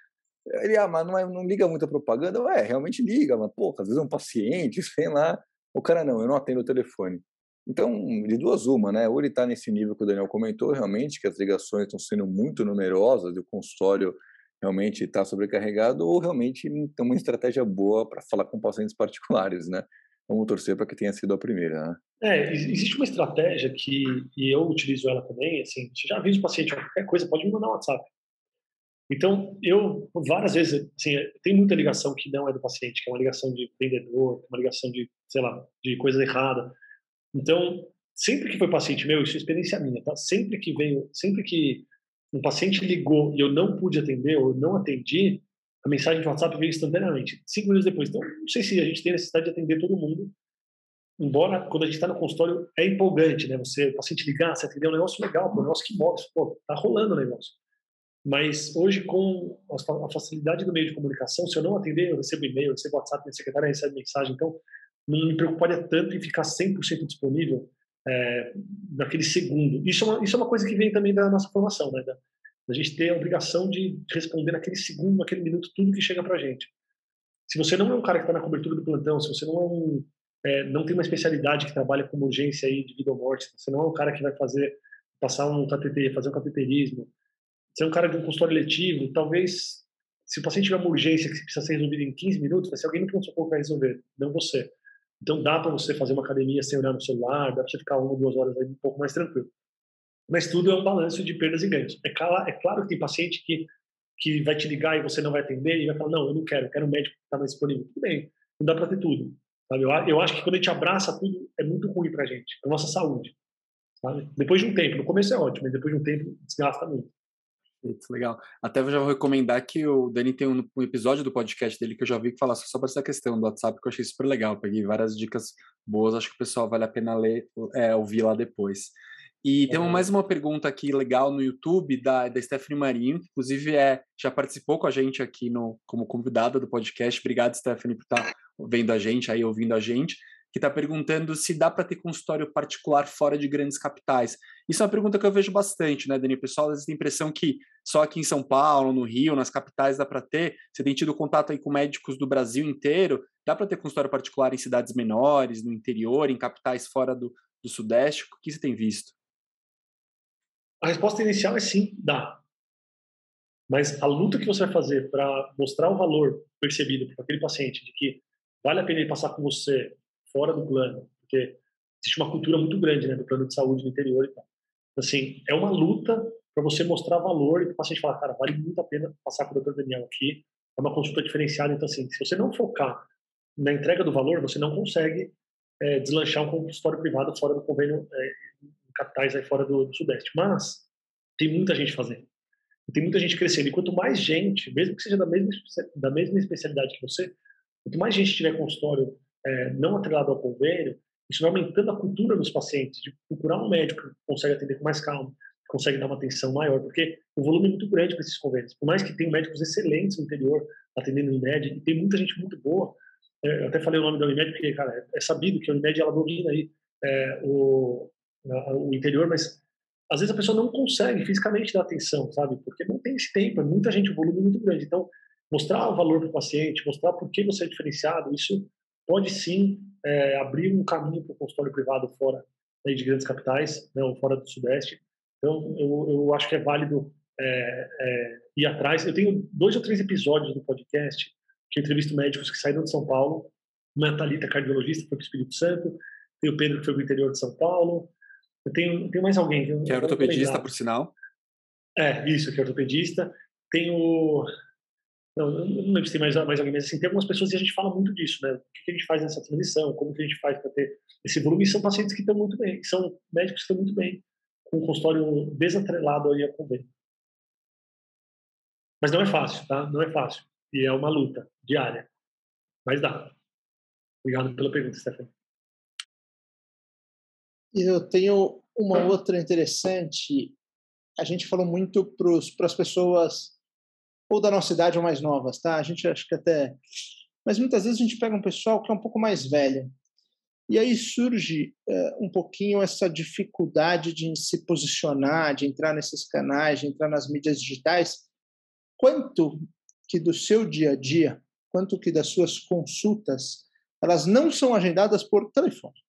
Speaker 4: ele, ah, mas não, é, não liga muita propaganda? Ué, realmente liga, mas, porra, às vezes é um paciente, sei lá. O cara, não, eu não atendo o telefone. Então, de duas uma, né? Ou ele está nesse nível que o Daniel comentou, realmente, que as ligações estão sendo muito numerosas e o consultório realmente está sobrecarregado, ou realmente tem uma estratégia boa para falar com pacientes particulares, né? Vamos torcer para que tenha sido a primeira, né?
Speaker 2: É, existe uma estratégia que, e eu utilizo ela também, assim, você já avisa o paciente qualquer coisa, pode me mandar um WhatsApp. Então, eu, várias vezes, assim, tem muita ligação que não é do paciente, que é uma ligação de vendedor, uma ligação de, sei lá, de coisa errada. Então, sempre que foi paciente meu, isso é experiência minha, tá? Sempre que veio, sempre que um paciente ligou e eu não pude atender ou não atendi, a mensagem de WhatsApp veio instantaneamente, cinco minutos depois. Então, não sei se a gente tem necessidade de atender todo mundo, embora quando a gente está no consultório é empolgante, né? Você, o paciente ligar, você atender é um negócio legal, um negócio que move, pô, tá rolando o negócio. Mas hoje, com a facilidade do meio de comunicação, se eu não atender, eu recebo e-mail, eu recebo WhatsApp, minha secretária recebe mensagem, então não me preocuparia tanto em ficar 100% disponível é, naquele segundo. Isso é, uma, isso é uma coisa que vem também da nossa formação, né? Da, da gente ter a obrigação de responder naquele segundo, naquele minuto, tudo que chega para gente. Se você não é um cara que está na cobertura do plantão, se você não é um, é, não tem uma especialidade que trabalha com urgência aí de vida ou morte, você não é um cara que vai fazer passar um cateter, fazer um cateterismo, você é um cara de um consultório letivo, talvez se o paciente tiver uma urgência que precisa ser resolvida em 15 minutos, vai ser alguém no pronto-socorro que vai resolver, não você. Então dá para você fazer uma academia sem olhar no celular, dá para você ficar uma ou duas horas aí um pouco mais tranquilo. Mas tudo é um balanço de perdas e ganhos. É é claro que tem paciente que, que vai te ligar e você não vai atender e vai falar, não, eu não quero, eu quero um médico que está mais disponível. Tudo bem, não dá para ter tudo. Sabe? Eu, eu acho que quando a gente abraça tudo, é muito ruim para a gente, para nossa saúde. Sabe? Depois de um tempo, no começo é ótimo, mas depois de um tempo desgasta muito.
Speaker 1: Legal. Até eu já vou recomendar que o Dani tem um, um, episódio do podcast dele que eu já vi que fala sobre essa questão do WhatsApp, que eu achei super legal. Peguei várias dicas boas, acho que o pessoal vale a pena ler, é, ouvir lá depois. E temos uhum. mais uma pergunta aqui legal no YouTube da, da Stephanie Marinho, que inclusive é, já participou com a gente aqui no, como convidada do podcast. Obrigado, Stephanie, por estar vendo a gente aí, ouvindo a gente que está perguntando se dá para ter consultório particular fora de grandes capitais. Isso é uma pergunta que eu vejo bastante, né, Dani? Pessoal às vezes tem a impressão que só aqui em São Paulo, no Rio, nas capitais dá para ter. Você tem tido contato aí com médicos do Brasil inteiro. Dá para ter consultório particular em cidades menores, no interior, em capitais fora do, do Sudeste? O que você tem visto?
Speaker 2: A resposta inicial é sim, dá. Mas a luta que você vai fazer para mostrar o valor percebido para aquele paciente de que vale a pena ele passar com você fora do plano, porque existe uma cultura muito grande né, do plano de saúde no interior e tal. Assim, é uma luta para você mostrar valor e para o paciente falar, cara, vale muito a pena passar com o Dr. Daniel aqui, é uma consulta diferenciada. Então, assim, se você não focar na entrega do valor, você não consegue é, deslanchar um consultório privado fora do convênio, é, capitais aí fora do, do, Sudeste. Mas tem muita gente fazendo. Tem muita gente crescendo. E quanto mais gente, mesmo que seja da mesma, da mesma especialidade que você, quanto mais gente tiver consultório é, não atrelado ao convênio, isso vai aumentando a cultura dos pacientes de procurar um médico que consegue atender com mais calma, que consegue dar uma atenção maior, porque o volume é muito grande para esses convênios. Por mais que tenha médicos excelentes no interior atendendo o Unimed, e tem muita gente muito boa. É, eu até falei o nome da Unimed porque, cara, é sabido que a Unimed ela domina aí é, o, o interior, mas às vezes a pessoa não consegue fisicamente dar atenção, sabe? Porque não tem esse tempo, é muita gente, o volume é muito grande. Então, mostrar o valor para o paciente, mostrar por que você é diferenciado, isso pode sim é, abrir um caminho para o consultório privado fora né, de grandes capitais, né, ou fora do Sudeste. Então, eu, eu acho que é válido é, é, ir atrás. Eu tenho dois ou três episódios do podcast que entrevisto médicos que saíram de São Paulo. Uma Thalita, cardiologista, foi para o Espírito Santo. Tem o Pedro, que foi para o interior de São Paulo. Eu tenho, tenho mais alguém.
Speaker 1: Que, que é ortopedista, por sinal.
Speaker 2: É, isso, que é ortopedista. Tem o não, não lembro se tem mais, mais alguém, mas assim, tem algumas pessoas e a gente fala muito disso, né? O que a gente faz nessa transição, como que a gente faz para ter esse volume. E são pacientes que estão muito bem, são médicos que estão muito bem com um consultório desatrelado aí a convênio. Mas não é fácil, tá? Não é fácil. E é uma luta diária. Mas dá. Obrigado pela pergunta, Stephanie.
Speaker 3: Eu tenho uma outra interessante. A gente falou muito para as pessoas ou da nossa idade ou mais novas, tá? A gente acha que até. Mas muitas vezes a gente pega um pessoal que é um pouco mais velho. E aí surge uh, um pouquinho essa dificuldade de se posicionar, de entrar nesses canais, de entrar nas mídias digitais. Quanto que do seu dia a dia, quanto que das suas consultas, elas não são agendadas por telefone?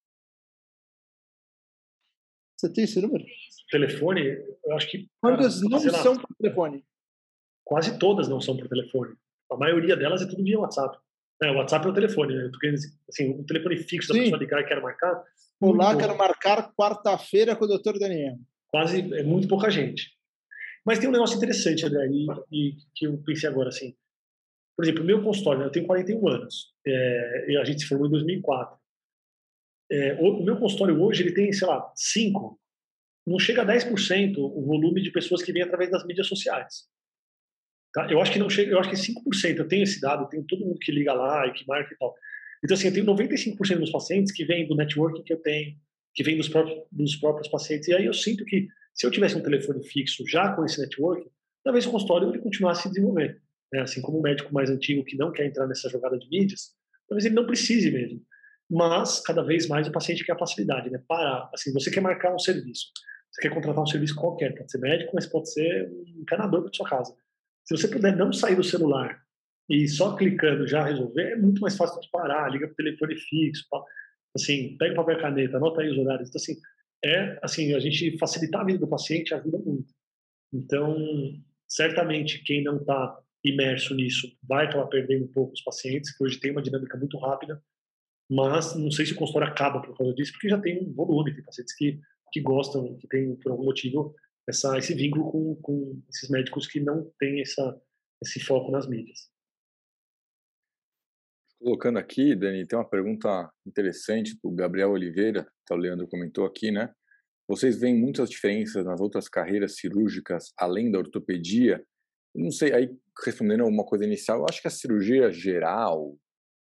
Speaker 3: Você tem esse número?
Speaker 2: Telefone, eu acho que.
Speaker 3: Quantas não são por telefone?
Speaker 2: Quase todas não são por telefone. A maioria delas é tudo via WhatsApp. É, o WhatsApp é o telefone, né? Assim, o telefone fixo da pessoa ligar e quer marcar.
Speaker 3: Olá, quero marcar quarta-feira com o doutor Daniel.
Speaker 2: Quase, é muito pouca gente. Mas tem um negócio interessante, André, e, e que eu pensei agora, assim. Por exemplo, o meu consultório, né, eu tenho 41 anos, é, e a gente se formou em 2004. É, o, o, meu consultório hoje, ele tem, sei lá, 5, não chega a 10% o volume de pessoas que vêm através das mídias sociais. Tá? Eu acho que não chega, eu acho que 5%, eu tenho esse dado, eu tenho todo mundo que liga lá e que marca e tal. Então, assim, eu tenho 95% dos pacientes que vêm do networking que eu tenho, que vêm dos próprios, dos próprios pacientes. E aí eu sinto que se eu tivesse um telefone fixo já com esse network, talvez o consultório ele continuasse a se desenvolver. Né? Assim como o médico mais antigo que não quer entrar nessa jogada de mídias, talvez ele não precise mesmo. Mas, cada vez mais, o paciente quer a facilidade, né? Parar. Assim, você quer marcar um serviço. Você quer contratar um serviço qualquer. Pode ser médico, mas pode ser um encanador para sua casa. Se você puder não sair do celular e só clicando já resolver, é muito mais fácil de parar, liga para o telefone fixo, assim, pega o papel e caneta, anota aí os horários. Então, assim, é, assim, a gente facilitar a vida do paciente ajuda muito. Então, certamente, quem não está imerso nisso vai acabar perdendo um pouco os pacientes, que hoje tem uma dinâmica muito rápida, mas não sei se o consultório acaba por causa disso, porque já tem um volume, tem pacientes que, que gostam, que tem, por algum motivo, essa, esse vínculo com, com esses médicos que não têm essa, esse foco nas mídias.
Speaker 4: Colocando aqui, Dani, tem uma pergunta interessante do Gabriel Oliveira, que o Leandro comentou aqui, né? Vocês veem muitas diferenças nas outras carreiras cirúrgicas, além da ortopedia? não sei, aí respondendo uma coisa inicial, eu acho que a cirurgia geral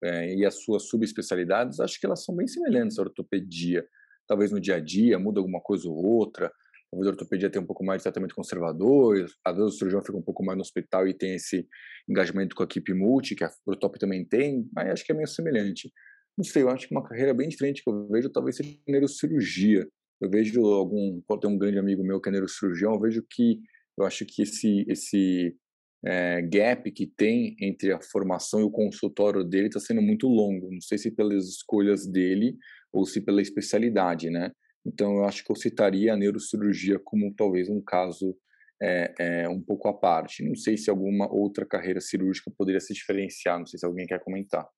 Speaker 4: é, e as suas subespecialidades, acho que elas são bem semelhantes à ortopedia. Talvez no dia a dia muda alguma coisa ou outra, Talvez a ortopedia tenha um pouco mais de tratamento conservador, às vezes o cirurgião fica um pouco mais no hospital e tem esse engajamento com a equipe multi, que a Protop também tem, mas acho que é meio semelhante. Não sei, eu acho que uma carreira bem diferente que eu vejo talvez seja neurocirurgia. Eu vejo algum, tem um grande amigo meu que é neurocirurgião, eu vejo que eu acho que esse esse é, gap que tem entre a formação e o consultório dele está sendo muito longo. Não sei se pelas escolhas dele ou se pela especialidade, né? Então, eu acho que eu citaria a neurocirurgia como talvez um caso é, é, um pouco à parte. Não sei se alguma outra carreira cirúrgica poderia se diferenciar, não sei se alguém quer comentar.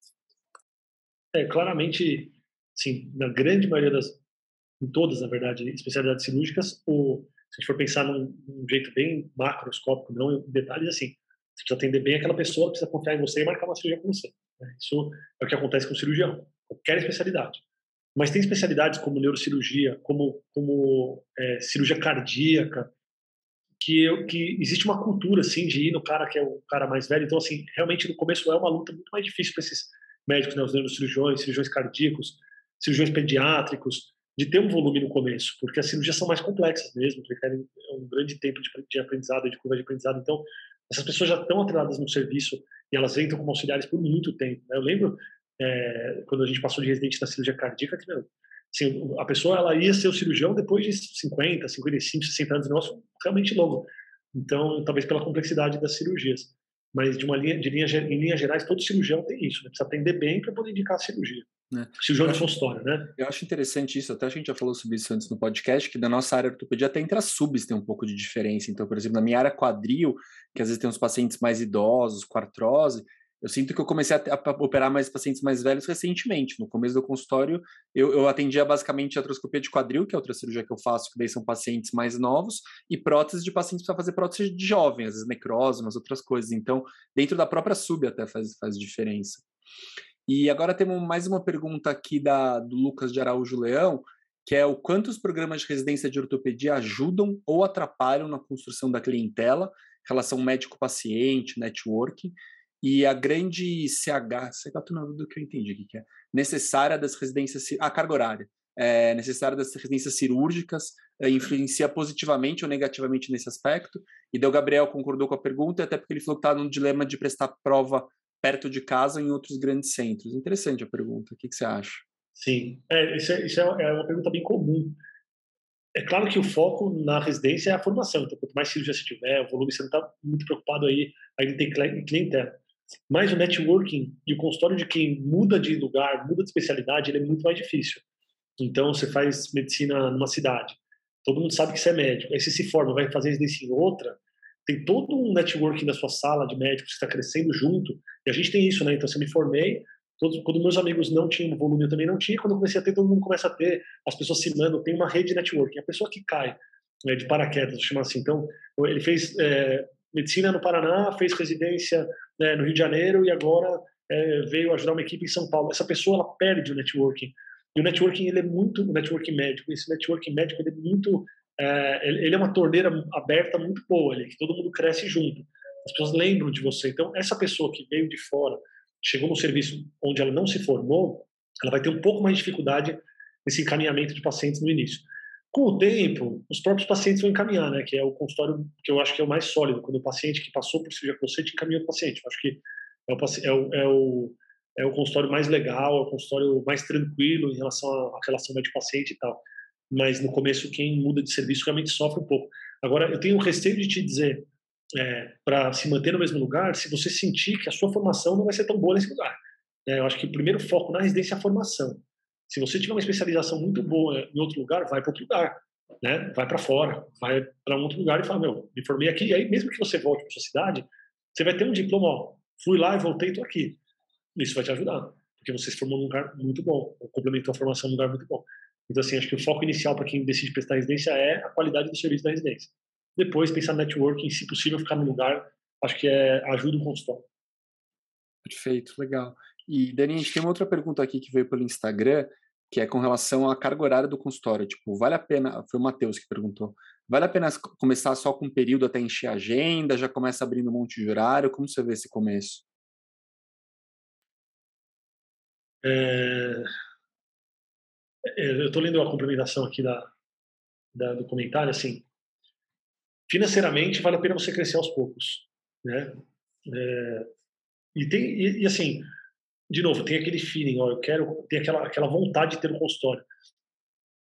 Speaker 2: É, claramente, sim, na grande maioria das, em todas, na verdade, especialidades cirúrgicas, o, se a gente for pensar num, num jeito bem macroscópico, não em detalhes, assim, você precisa atender bem aquela pessoa, precisa confiar em você e marcar uma cirurgia com você. Né? Isso é o que acontece com o cirurgião, qualquer especialidade. Mas tem especialidades como neurocirurgia, como, como é, cirurgia cardíaca, que, que existe uma cultura assim de ir no cara que é o cara mais velho. Então, assim, realmente no começo é uma luta muito mais difícil para esses médicos, né, os neurocirurgiões, cirurgiões cardíacos, cirurgiões pediátricos, de ter um volume no começo, porque as cirurgias são mais complexas mesmo, requerem um grande tempo de, de aprendizado, de curva de aprendizado. Então, essas pessoas já estão atreladas no serviço e elas entram como auxiliares por muito tempo. Né? Eu lembro é, quando a gente passou de residente na cirurgia cardíaca, que, meu, assim, a pessoa ela ia ser o cirurgião depois de 50, 55, 60 anos, negócio realmente longo. Então, talvez pela complexidade das cirurgias. Mas de uma linha, de linha, em linhas gerais, todo cirurgião tem isso, né? precisa atender bem para poder indicar a cirurgia. Né? Cirurgião de consultório, né?
Speaker 1: Eu acho interessante isso, até a gente já falou sobre isso antes no podcast, que da nossa área de ortopedia até entre as subs tem um pouco de diferença. Então, por exemplo, na minha área quadril, que às vezes tem uns pacientes mais idosos, com artrose, eu sinto que eu comecei a, a, operar mais pacientes mais velhos recentemente. No começo do consultório, eu, eu atendia basicamente a artroscopia de quadril, que é outra cirurgia que eu faço, que daí são pacientes mais novos, e próteses de pacientes para fazer prótese de jovens, às vezes necrose, umas outras coisas. Então, dentro da própria sub até faz, faz diferença. E agora temos mais uma pergunta aqui da, do Lucas de Araújo Leão, que é o quanto os programas de residência de ortopedia ajudam ou atrapalham na construção da clientela, relação médico-paciente, networking, e a grande CH, CH do que eu entendi o que é, necessária das residências, a carga horária, é, necessária das residências cirúrgicas, é, influencia positivamente ou negativamente nesse aspecto, e daí o Gabriel concordou com a pergunta, até porque ele falou que está num dilema de prestar prova perto de casa em outros grandes centros. Interessante a pergunta, o que, que você acha?
Speaker 2: Sim, é, isso, é, isso é, é uma pergunta bem comum. É claro que o foco na residência é a formação. Então, quanto mais cirurgia você tiver, o volume, você não está muito preocupado aí, aí tem clientela. Mas o networking e o consultório de quem muda de lugar, muda de especialidade, ele é muito mais difícil. Então, você faz medicina numa cidade, todo mundo sabe que você é médico. Aí você se forma, vai fazer residência em outra, tem todo um networking na sua sala de médicos que está crescendo junto. E a gente tem isso, né? Então, se eu me formei, todos, quando meus amigos não tinham volume, eu também não tinha. Quando eu comecei a ter, todo mundo começa a ter. As pessoas se mandam, tem uma rede de networking. A pessoa que cai né, de paraquedas, chama assim. Então, ele fez é, medicina no Paraná, fez residência né, no Rio de Janeiro e agora é, veio ajudar uma equipe em São Paulo. Essa pessoa ela perde o networking. E o networking ele é muito o networking médico. Esse networking médico ele é muito é, ele é uma torneira aberta muito boa, ali, que todo mundo cresce junto. As pessoas lembram de você. Então essa pessoa que veio de fora, chegou no serviço onde ela não se formou, ela vai ter um pouco mais de dificuldade nesse encaminhamento de pacientes no início. Com o tempo, os próprios pacientes vão encaminhar, né? Que é o consultório que eu acho que é o mais sólido, quando o paciente que passou por cirurgia com você te encaminha o paciente. Eu acho que é o, é o, é o, é o consultório mais legal, é o consultório mais tranquilo em relação à relação médico-paciente e tal. Mas no começo, quem muda de serviço realmente sofre um pouco. Agora, eu tenho receio de te dizer, é, para se manter no mesmo lugar, se você sentir que a sua formação não vai ser tão boa nesse lugar. É, eu acho que o primeiro foco na residência é a formação. Se você tiver uma especialização muito boa em outro lugar, vai para outro lugar, né? Vai para fora, vai para um outro lugar e fala, meu, me formei aqui. E aí, mesmo que você volte para sua cidade, você vai ter um diploma, ó, fui lá e voltei, estou aqui. Isso vai te ajudar, porque você se formou num lugar muito bom, complementou a formação num lugar muito bom. Então, assim, acho que o foco inicial para quem decide prestar residência é a qualidade do serviço da residência. Depois, pensar networking, se possível, ficar no lugar, acho que é, ajuda o consultório.
Speaker 1: Perfeito, legal. E, Dani, a gente tem uma outra pergunta aqui que veio pelo Instagram, que é com relação à carga horária do consultório. Tipo, vale a pena, foi o Matheus que perguntou, vale a pena começar só com um período até encher a agenda, já começa abrindo um monte de horário? Como você vê esse começo?
Speaker 2: É... é eu estou lendo a complementação aqui da, da, do comentário, assim, financeiramente vale a pena você crescer aos poucos, né? É... E tem, e, e assim, de novo, tem aquele feeling, ó, eu quero ter aquela, aquela vontade de ter um consultório.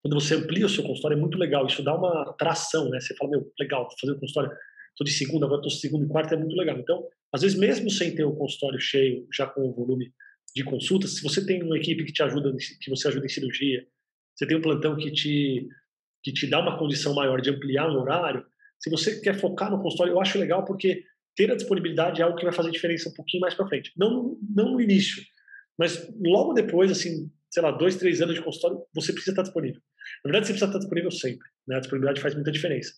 Speaker 2: Quando você amplia o seu consultório, é muito legal. Isso dá uma tração, né? Você fala, meu, legal, fazer o um consultório. Estou de segunda, agora estou segunda e quarta, é muito legal. Então, às vezes, mesmo sem ter o consultório cheio, já com o volume de consultas, se você tem uma equipe que te ajuda, que você ajuda em cirurgia, você tem um plantão que te, que te dá uma condição maior de ampliar o horário, se você quer focar no consultório, eu acho legal porque ter a disponibilidade é algo que vai fazer diferença um pouquinho mais para frente. Não, não no início, mas logo depois, assim, sei lá, dois, três anos de consultório, você precisa estar disponível. Na verdade, você precisa estar disponível sempre. Né? A disponibilidade faz muita diferença.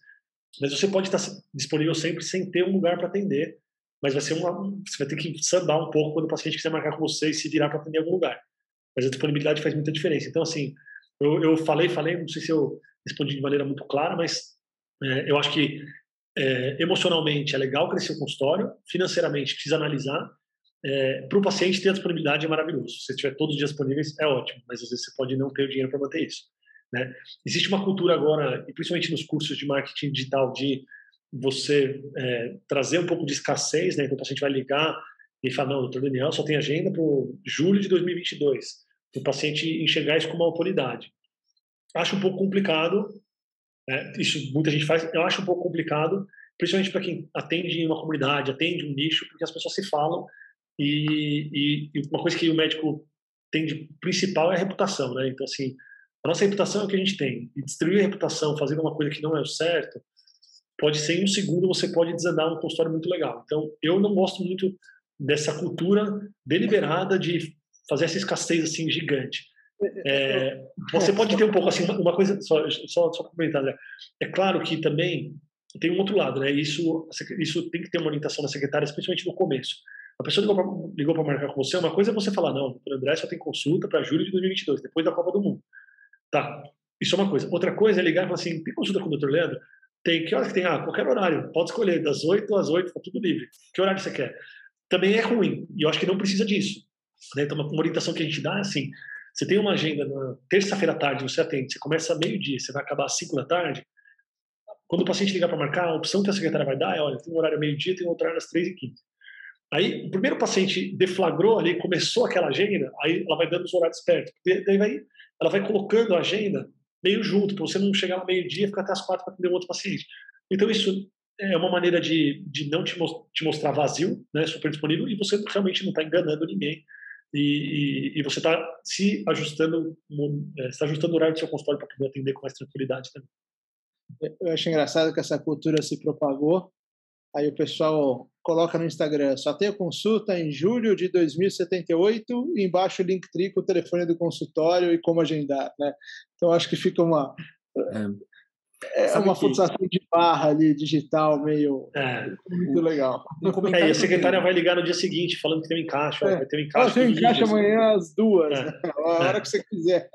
Speaker 2: Mas você pode estar disponível sempre sem ter um lugar para atender, mas vai ser uma, você vai ter que sambar um pouco quando o paciente quiser marcar com você e se virar para atender em algum lugar. Mas a disponibilidade faz muita diferença. Então, assim, eu, eu falei, falei, não sei se eu respondi de maneira muito clara, mas é, eu acho que é, emocionalmente é legal crescer o consultório, financeiramente precisa analisar, é, para o paciente ter a disponibilidade é maravilhoso. Se tiver todos os dias disponíveis, é ótimo, mas às vezes você pode não ter o dinheiro para manter isso. Né? Existe uma cultura agora, e principalmente nos cursos de marketing digital, de você é, trazer um pouco de escassez, né? Então o paciente vai ligar e falar, não, doutor Daniel, só tem agenda para julho de 2022. O paciente enxergar isso como uma autoridade. Acho um pouco complicado, né? isso muita gente faz, eu acho um pouco complicado, principalmente para quem atende uma comunidade, atende um nicho, porque as pessoas se falam e, e, e, uma coisa que o médico tem de principal é a reputação, né? Então, assim, a nossa reputação é o que a gente tem. E destruir a reputação fazendo uma coisa que não é o certo, pode ser em um segundo você pode desandar um consultório muito legal. Então, eu não gosto muito dessa cultura deliberada de fazer essa escassez assim gigante. É, você pode ter um pouco assim uma coisa só só, só complementar, né? É claro que também tem um outro lado, né? Isso isso tem que ter uma orientação da secretária, especialmente no começo. A pessoa ligou para marcar com você, uma coisa é você falar, não, o André só tem consulta para julho de 2022, depois da Copa do Mundo. Tá, Isso é uma coisa. Outra coisa é ligar e falar assim: tem consulta com o doutor Leandro? Tem. Que hora que tem? Ah, qualquer horário. Pode escolher, das 8 às 8, tá tudo livre. Que horário você quer? Também é ruim. E eu acho que não precisa disso. Né? Então, uma orientação que a gente dá é assim: você tem uma agenda na terça-feira à tarde, você atende, você começa meio-dia, você vai acabar às 5 da tarde. Quando o paciente ligar para marcar, a opção que a secretária vai dar é: olha, tem um horário meio-dia, tem um horário às 3 e 15 Aí, o primeiro paciente deflagrou ali, começou aquela agenda, aí ela vai dando os horários perto. Daí vai, ela vai colocando a agenda meio junto, para você não chegar no meio-dia e ficar até as quatro para atender um outro paciente. Então, isso é uma maneira de, de não te, te mostrar vazio, né, super disponível, e você realmente não está enganando ninguém. E, e, e você está se ajustando, está ajustando o horário do seu consultório para poder atender com mais tranquilidade também.
Speaker 3: Eu acho engraçado que essa cultura se propagou. Aí o pessoal coloca no Instagram, só tenho consulta em julho de 2078, e embaixo o link com o telefone do consultório e como agendar, né? Então acho que fica uma é, é uma forçação de barra ali digital meio é. muito legal.
Speaker 2: É, e a secretária vai ligar no dia seguinte falando que tem um encaixe, é. vai ter um encaixe.
Speaker 3: tem um encaixe amanhã às duas, é. né? a hora que você quiser.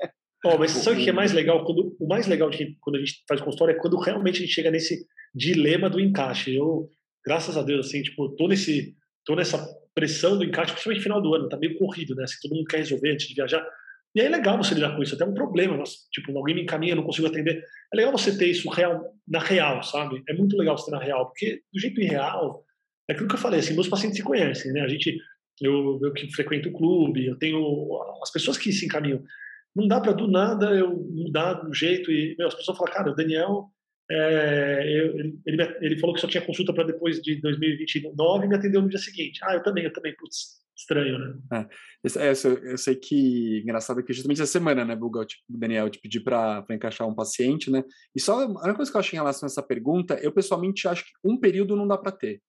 Speaker 2: Oh, mas sabe o que é mais legal? Quando, o mais legal de quando a gente faz consultório é quando realmente a gente chega nesse dilema do encaixe. Eu graças a Deus, assim, tipo, tô nesse, tô nessa pressão do encaixe, principalmente no final do ano, tá meio corrido, né? Assim, todo mundo quer resolver antes de viajar. E é legal você lidar com isso, até um problema, mas, tipo, alguém me encaminha, não consigo atender. É legal você ter isso real, na real, sabe? É muito legal você ter na real, porque do jeito irreal, é aquilo que eu falei, assim, meus pacientes se conhecem, né? A gente, eu, eu que frequento o clube, eu tenho as pessoas que se encaminham. Não dá para do nada eu mudar do jeito e meu, as pessoas falam, cara, o Daniel é, ele, ele, ele, falou que só tinha consulta para depois de 2029 e me atendeu no dia seguinte. Ah, eu também, eu também. Putz, estranho, né?
Speaker 1: É, é, eu, sei que, engraçado que justamente essa semana, né, Bugal, tipo, Daniel, te pedi para encaixar um paciente, né? E só, a única coisa que eu acho em relação a essa pergunta, eu pessoalmente acho que um período não dá para ter.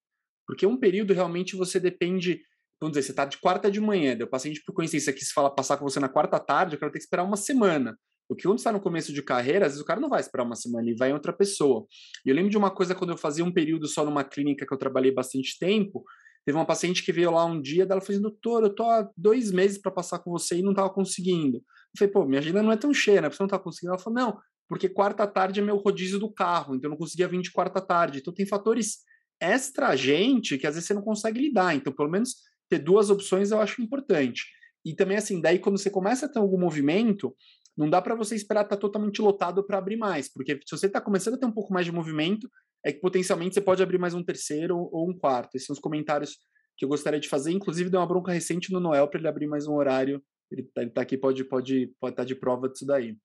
Speaker 1: Porque um período realmente você depende, vamos dizer, você está de quarta de manhã, deu paciente por coincidência que se fala passar com você na quarta tarde, eu quero ter que esperar uma semana. Porque quando está no começo de carreira, às vezes o cara não vai esperar uma semana, ele vai em outra pessoa. E eu lembro de uma coisa quando eu fazia um período só numa clínica que eu trabalhei bastante tempo, teve uma paciente que veio lá um dia, dela falou assim, doutor, eu tô há dois meses para passar com você e não estava conseguindo. Eu falei, pô, minha agenda não é tão cheia, né? Você não está conseguindo? Ela falou, não, porque quarta tarde é meu rodízio do carro, então eu não conseguia vir de quarta tarde. Então tem fatores extra gente que às vezes você não consegue lidar. Então, pelo menos ter duas opções eu acho importante. E também, assim, daí quando você começa a ter algum movimento, não dá para você esperar estar tá totalmente lotado para abrir mais, porque se você está começando a ter um pouco mais de movimento, é que potencialmente você pode abrir mais um terceiro ou um quarto. Esses são os comentários que eu gostaria de fazer. Inclusive, deu uma bronca recente no Noel para ele abrir mais um horário. Ele está tá aqui, pode pode pode estar tá de prova disso daí.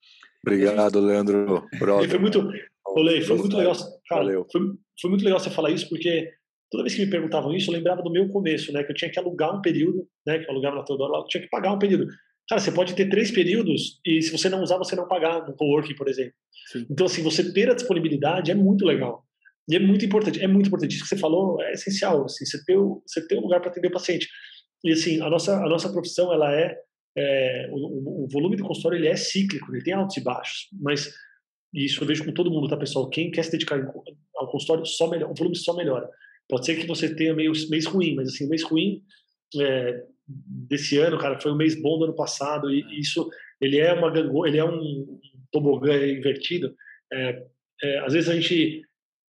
Speaker 4: Obrigado, Leandro.
Speaker 2: Foi muito, Olê, foi muito legal. Cara, foi, foi muito legal você falar isso, porque toda vez que me perguntavam isso, eu lembrava do meu começo, né? Que eu tinha que alugar um período, né? Que eu alugava na Teodoro, eu tinha que pagar um período. Cara, você pode ter três períodos e se você não usar, você não pagar no coworking, por exemplo. Sim. Então, assim, você ter a disponibilidade é muito legal. E é muito importante. É muito importante. Isso que você falou é essencial. Assim, você, ter, você ter um lugar para atender o paciente. E, assim, a nossa, a nossa profissão, ela é... é o, o, volume do consultório, ele é cíclico. Ele tem altos e baixos. Mas isso eu vejo com todo mundo, tá, pessoal? Quem quer se dedicar ao consultório, só melhor, o volume só melhora. Pode ser que você tenha meio mês ruim, mas, assim, mês ruim... É, desse ano, cara, foi o mês bom do ano passado e isso ele é uma gangô, ele é um tobogã invertido. É, é, às vezes a gente,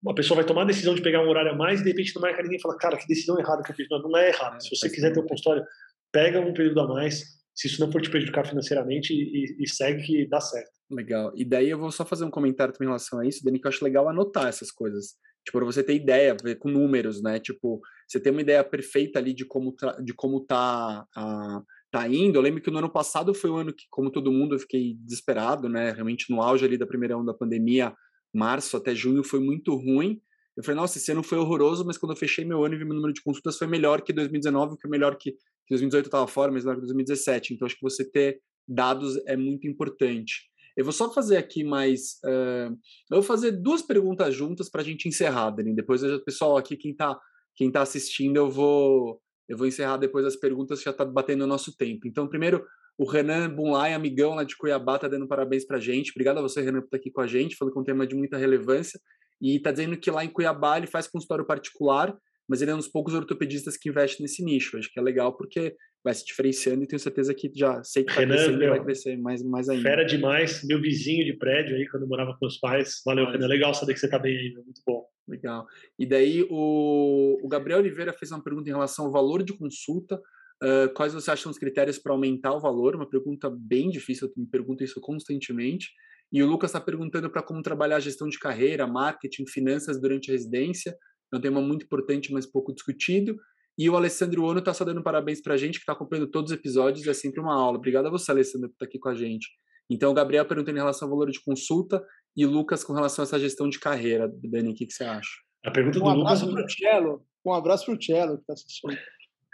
Speaker 2: uma pessoa vai tomar a decisão de pegar um horário a mais e de repente não marca ninguém e fala, cara, que decisão errada que eu fiz. Não, não é errado. Se você quiser ter um consultório, pega um período a mais. Se isso não for te prejudicar financeiramente e, e segue que dá certo.
Speaker 1: Legal. E daí eu vou só fazer um comentário também em relação a isso, Dani, que eu acho legal anotar essas coisas. Tipo, para você ter ideia, ver com números, né? Tipo, você tem uma ideia perfeita ali de como, tá, de como tá, a, tá indo. Eu lembro que no ano passado foi o ano que, como todo mundo, eu fiquei desesperado, né? Realmente no auge ali da primeira onda da pandemia, março até junho foi muito ruim. Eu falei, nossa, esse ano foi horroroso, mas quando eu fechei meu ano e vi meu número de consultas foi melhor que 2019, que melhor que, que 2018 estava fora, mas melhor que 2017. Então, acho que você ter dados é muito importante. Eu vou só fazer aqui mais. Uh, eu vou fazer duas perguntas juntas para a gente encerrar, Dani. Depois, o pessoal aqui, quem está quem tá assistindo, eu vou, eu vou encerrar depois as perguntas, já está batendo o nosso tempo. Então, primeiro, o Renan Bunlai, amigão lá de Cuiabá, está dando parabéns para a gente. Obrigado a você, Renan, por estar aqui com a gente. Falou que é um tema de muita relevância. E está dizendo que lá em Cuiabá ele faz consultório particular mas ele é um dos poucos ortopedistas que investe nesse nicho. Acho que é legal porque vai se diferenciando e tenho certeza que já sei que vai crescer e vai crescer mais, mais ainda.
Speaker 2: Fera demais, meu vizinho de prédio aí, quando eu morava com os pais. Valeu, Renan. Legal saber que você está bem aí, muito bom.
Speaker 1: Legal. E daí o, o Gabriel Oliveira fez uma pergunta em relação ao valor de consulta. Uh, quais você acha os critérios para aumentar o valor? Uma pergunta bem difícil, eu me pergunto isso constantemente. E o Lucas está perguntando para como trabalhar a gestão de carreira, marketing, finanças durante a residência. É um tema muito importante, mas pouco discutido. E o Alessandro Ono está só dando parabéns para a gente, que está acompanhando todos os episódios, é sempre uma aula. Obrigado a você, Alessandro, por estar tá aqui com a gente. Então, o Gabriel perguntando em relação ao valor de consulta e o Lucas com relação a essa gestão de carreira. Dani, o que, que você acha?
Speaker 2: A pergunta
Speaker 3: do
Speaker 2: um
Speaker 3: Lucas... Abraço pro Cello. Um abraço para o Cello, que está assistindo.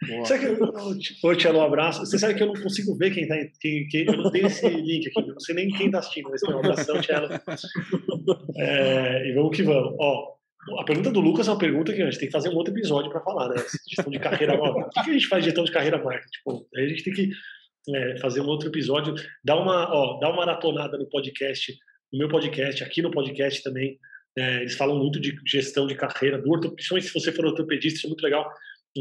Speaker 2: Que, ô, Tchelo, um abraço. Você sabe que eu não consigo ver quem tá. Quem, quem, eu não tenho esse link aqui, não sei nem quem está assistindo, mas um abração, Tchelo. É, e vamos que vamos. Ó, a pergunta do Lucas é uma pergunta que a gente tem que fazer um outro episódio para falar, né? Gestão de carreira. O que, que a gente faz de gestão de carreira marketing? Tipo, a gente tem que é, fazer um outro episódio. Dá uma, ó, dá uma maratonada no podcast, no meu podcast, aqui no podcast também. É, eles falam muito de gestão de carreira, do ortopedista, se você for ortopedista, isso é muito legal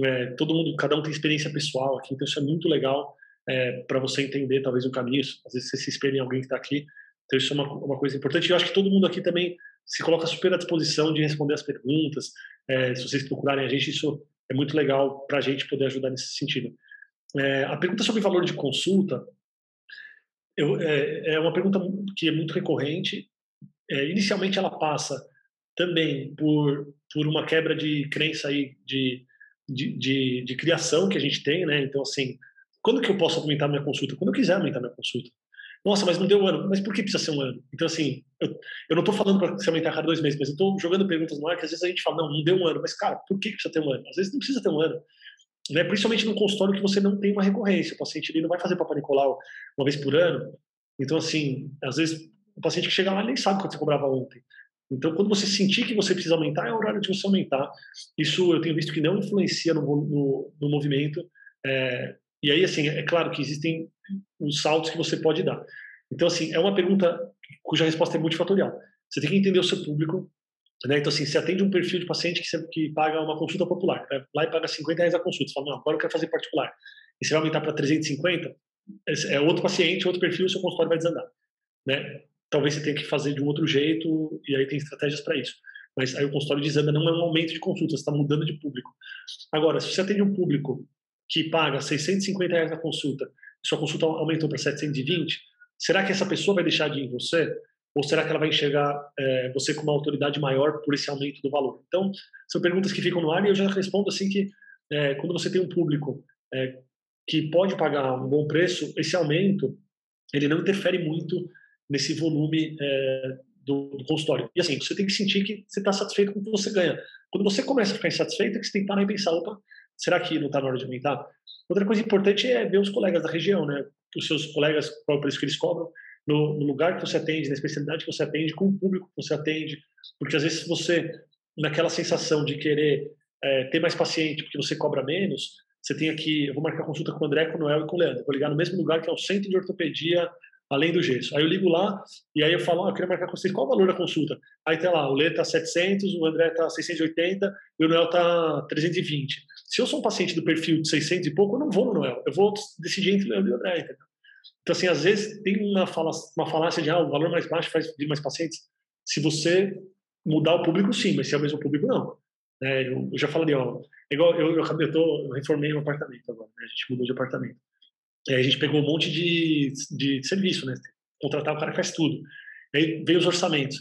Speaker 2: é, todo mundo, cada um tem experiência pessoal aqui, então isso é muito legal é, para você entender talvez um caminho. Às vezes você se espelha em alguém que está aqui, então isso é uma, uma coisa importante. E eu acho que todo mundo aqui também se coloca super à disposição de responder as perguntas. É, se vocês procurarem a gente, isso é muito legal para a gente poder ajudar nesse sentido. É, a pergunta sobre valor de consulta eu, é, é, uma pergunta que é muito recorrente. É, inicialmente, ela passa também por, por uma quebra de crença aí de de, de, de, criação que a gente tem, né? Então, assim, quando que eu posso aumentar minha consulta? Quando eu quiser aumentar minha consulta. Nossa, mas não deu um ano. Mas por que precisa ser um ano? Então, assim, eu, eu não estou falando para se aumentar a cada dois meses, mas eu estou jogando perguntas no ar que às vezes a gente fala, não, não deu um ano. Mas, cara, por que precisa ter um ano? Às vezes não precisa ter um ano. Né? Principalmente num consultório que você não tem uma recorrência. O paciente ele não vai fazer Papa Nicolau uma vez por ano. Então, assim, às vezes o paciente que chega lá nem sabe quanto você cobrava ontem. Então, quando você sentir que você precisa aumentar, é o horário de você aumentar. Isso eu tenho visto que não influencia no, no, no movimento. É, e aí, assim, é claro que existem os saltos que você pode dar. Então, assim, é uma pergunta cuja resposta é multifatorial. Você tem que entender o seu público. Né? Então, assim, você atende um perfil de paciente que, que paga uma consulta popular. Né? Lá e paga 50 reais a consulta. Você fala, não, agora eu quero fazer particular. E você vai aumentar para 350, é outro paciente, outro perfil, o seu consultório vai desandar. Né? Talvez você tenha que fazer de um outro jeito, e aí tem estratégias para isso. Mas aí o consultório de exame não é um aumento de consulta, você está mudando de público. Agora, se você atende um público que paga 650 reais na consulta, sua consulta aumentou para 720, será que essa pessoa vai deixar de ir em você? Ou será que ela vai enxergar é, você com uma autoridade maior por esse aumento do valor? Então, são perguntas que ficam no ar e eu já respondo assim que é, quando você tem um público é, que pode pagar um bom preço, esse aumento ele não interfere muito nesse volume é, do, do, consultório. E assim, você tem que sentir que você está satisfeito com o que você ganha. Quando você começa a ficar insatisfeito, é que você tem que parar e pensar, opa, será que não está na hora de aumentar? Outra coisa importante é ver os colegas da região, né? Os seus colegas, qual é o preço que eles cobram, no, no, lugar que você atende, na especialidade que você atende, com o público que você atende. Porque às vezes você, naquela sensação de querer é, ter mais paciente porque você cobra menos, você tem aqui, eu vou marcar consulta com o André, com o Noel e com o Leandro. Vou ligar no mesmo lugar que é o Centro de Ortopedia além do gesso. Aí eu ligo lá e aí eu falo, ah, eu queria marcar com vocês, qual o valor da consulta? Aí tem lá, o Lê tá 700, o André tá 680 e o Noel tá 320. Se eu sou um paciente do perfil de 600 e pouco, eu não vou no Noel, eu vou decidir entre o Leandro e o André, entendeu? Então, assim, às vezes tem uma, fala, uma falácia de, ah, o valor mais baixo faz vir mais pacientes. Se você mudar o público, sim, mas se é o mesmo público, não. É, eu, eu, já falei, ó, igual eu, eu, eu, tô, eu reformei um apartamento agora, né? a gente mudou de apartamento. E aí a gente pegou um monte de, de serviço, né? Contratar o cara que faz tudo. Aí veio os orçamentos.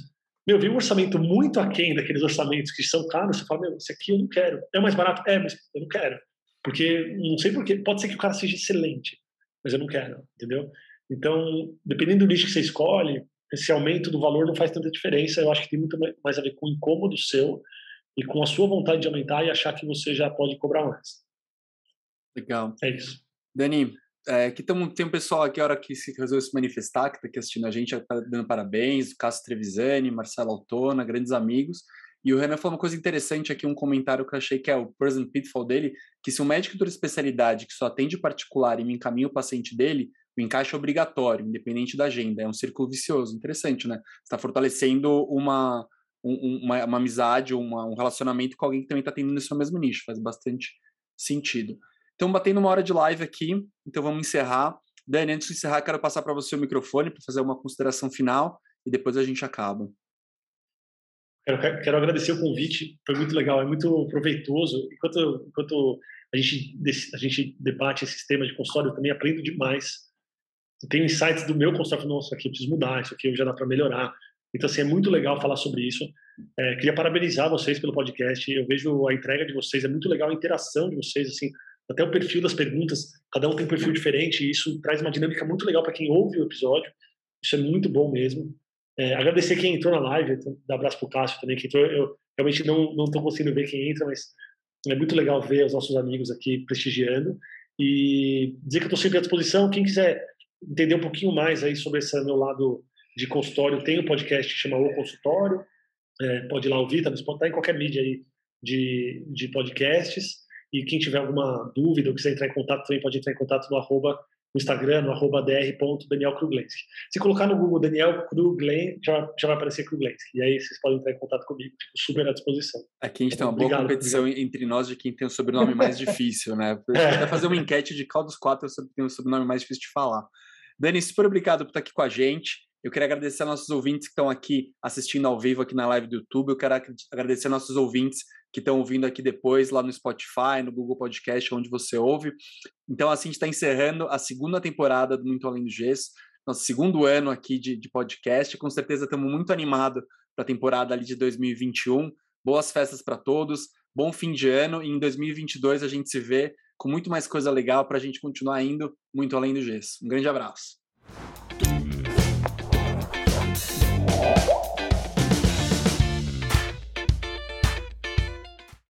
Speaker 2: Meu, veio um orçamento muito aquém daqueles orçamentos que são caros. Você fala, meu, esse aqui eu não quero. É mais barato? É, mas eu não quero. Porque, não sei porquê, pode ser que o cara seja excelente, mas eu não quero, entendeu? Então, dependendo do nicho que você escolhe, esse aumento do valor não faz tanta diferença. Eu acho que tem muito mais a ver com o incômodo seu e com a sua vontade de aumentar e achar que você já pode cobrar mais.
Speaker 1: Legal.
Speaker 2: É isso.
Speaker 1: Dani, é, que tem um pessoal aqui, a hora que se resolveu se manifestar, que está aqui assistindo a gente, tá dando parabéns, o Cássio Trevisani, Marcelo Altona, grandes amigos. E o Renan falou uma coisa interessante aqui, um comentário que eu achei que é o present pitfall dele, que se um médico de especialidade que só atende particular e me encaminha o paciente dele, o encaixe é obrigatório, independente da agenda. É um círculo vicioso. Interessante, né? está fortalecendo uma, um, uma, uma, amizade, uma, um relacionamento com alguém que também está tendo no seu mesmo nicho. Faz bastante sentido. Então, batendo uma hora de live aqui, então vamos encerrar. Dani, antes de encerrar, quero passar para você o microfone para fazer uma consideração final e depois a gente acaba.
Speaker 2: Quero, quero agradecer o convite, foi muito legal, é muito proveitoso. Enquanto, enquanto a, gente, a gente debate esses temas de consultório, eu também aprendo demais. Eu tenho insights do meu consultório, nossa, aqui eu preciso mudar, isso aqui já dá para melhorar. Então, assim, é muito legal falar sobre isso. É, queria parabenizar vocês pelo podcast. Eu vejo a entrega de vocês, é muito legal a interação de vocês, assim, até o perfil das perguntas. Cada um tem um perfil diferente e isso traz uma dinâmica muito legal para quem ouve o episódio. Isso é muito bom mesmo. É, agradecer quem entrou na live, dar abraço para o Cássio também, que entrou. Eu realmente não estou conseguindo ver quem entra, mas é muito legal ver os nossos amigos aqui prestigiando e dizer que estou sempre à disposição. Quem quiser entender um pouquinho mais aí sobre esse meu lado de consultório, tem um podcast que chama O Consultório, é, pode ir lá ouvir, tá, tá em qualquer mídia aí de, de podcasts. E quem tiver alguma dúvida ou quiser entrar em contato, também pode entrar em contato no arroba, no Instagram, no arroba dr.danielkruglenski. Se colocar no Google Daniel Kruglen, já, já vai aparecer Kruglenski. E aí vocês podem entrar em contato comigo. Fico super à disposição.
Speaker 1: Aqui a gente tem uma boa competição obrigado. entre nós de quem tem o sobrenome mais difícil, né? É. Vai fazer uma enquete de qual dos quatro tem o sobrenome mais difícil de falar. Dani, super obrigado por estar aqui com a gente. Eu quero agradecer a nossos ouvintes que estão aqui assistindo ao vivo aqui na live do YouTube. Eu quero agradecer a nossos ouvintes que estão ouvindo aqui depois, lá no Spotify, no Google Podcast, onde você ouve. Então, assim, a gente está encerrando a segunda temporada do Muito Além do Gesso, nosso segundo ano aqui de, de podcast. Com certeza estamos muito animados para a temporada ali de 2021. Boas festas para todos, bom fim de ano. E em 2022 a gente se vê com muito mais coisa legal para a gente continuar indo muito além do gesso. Um grande abraço.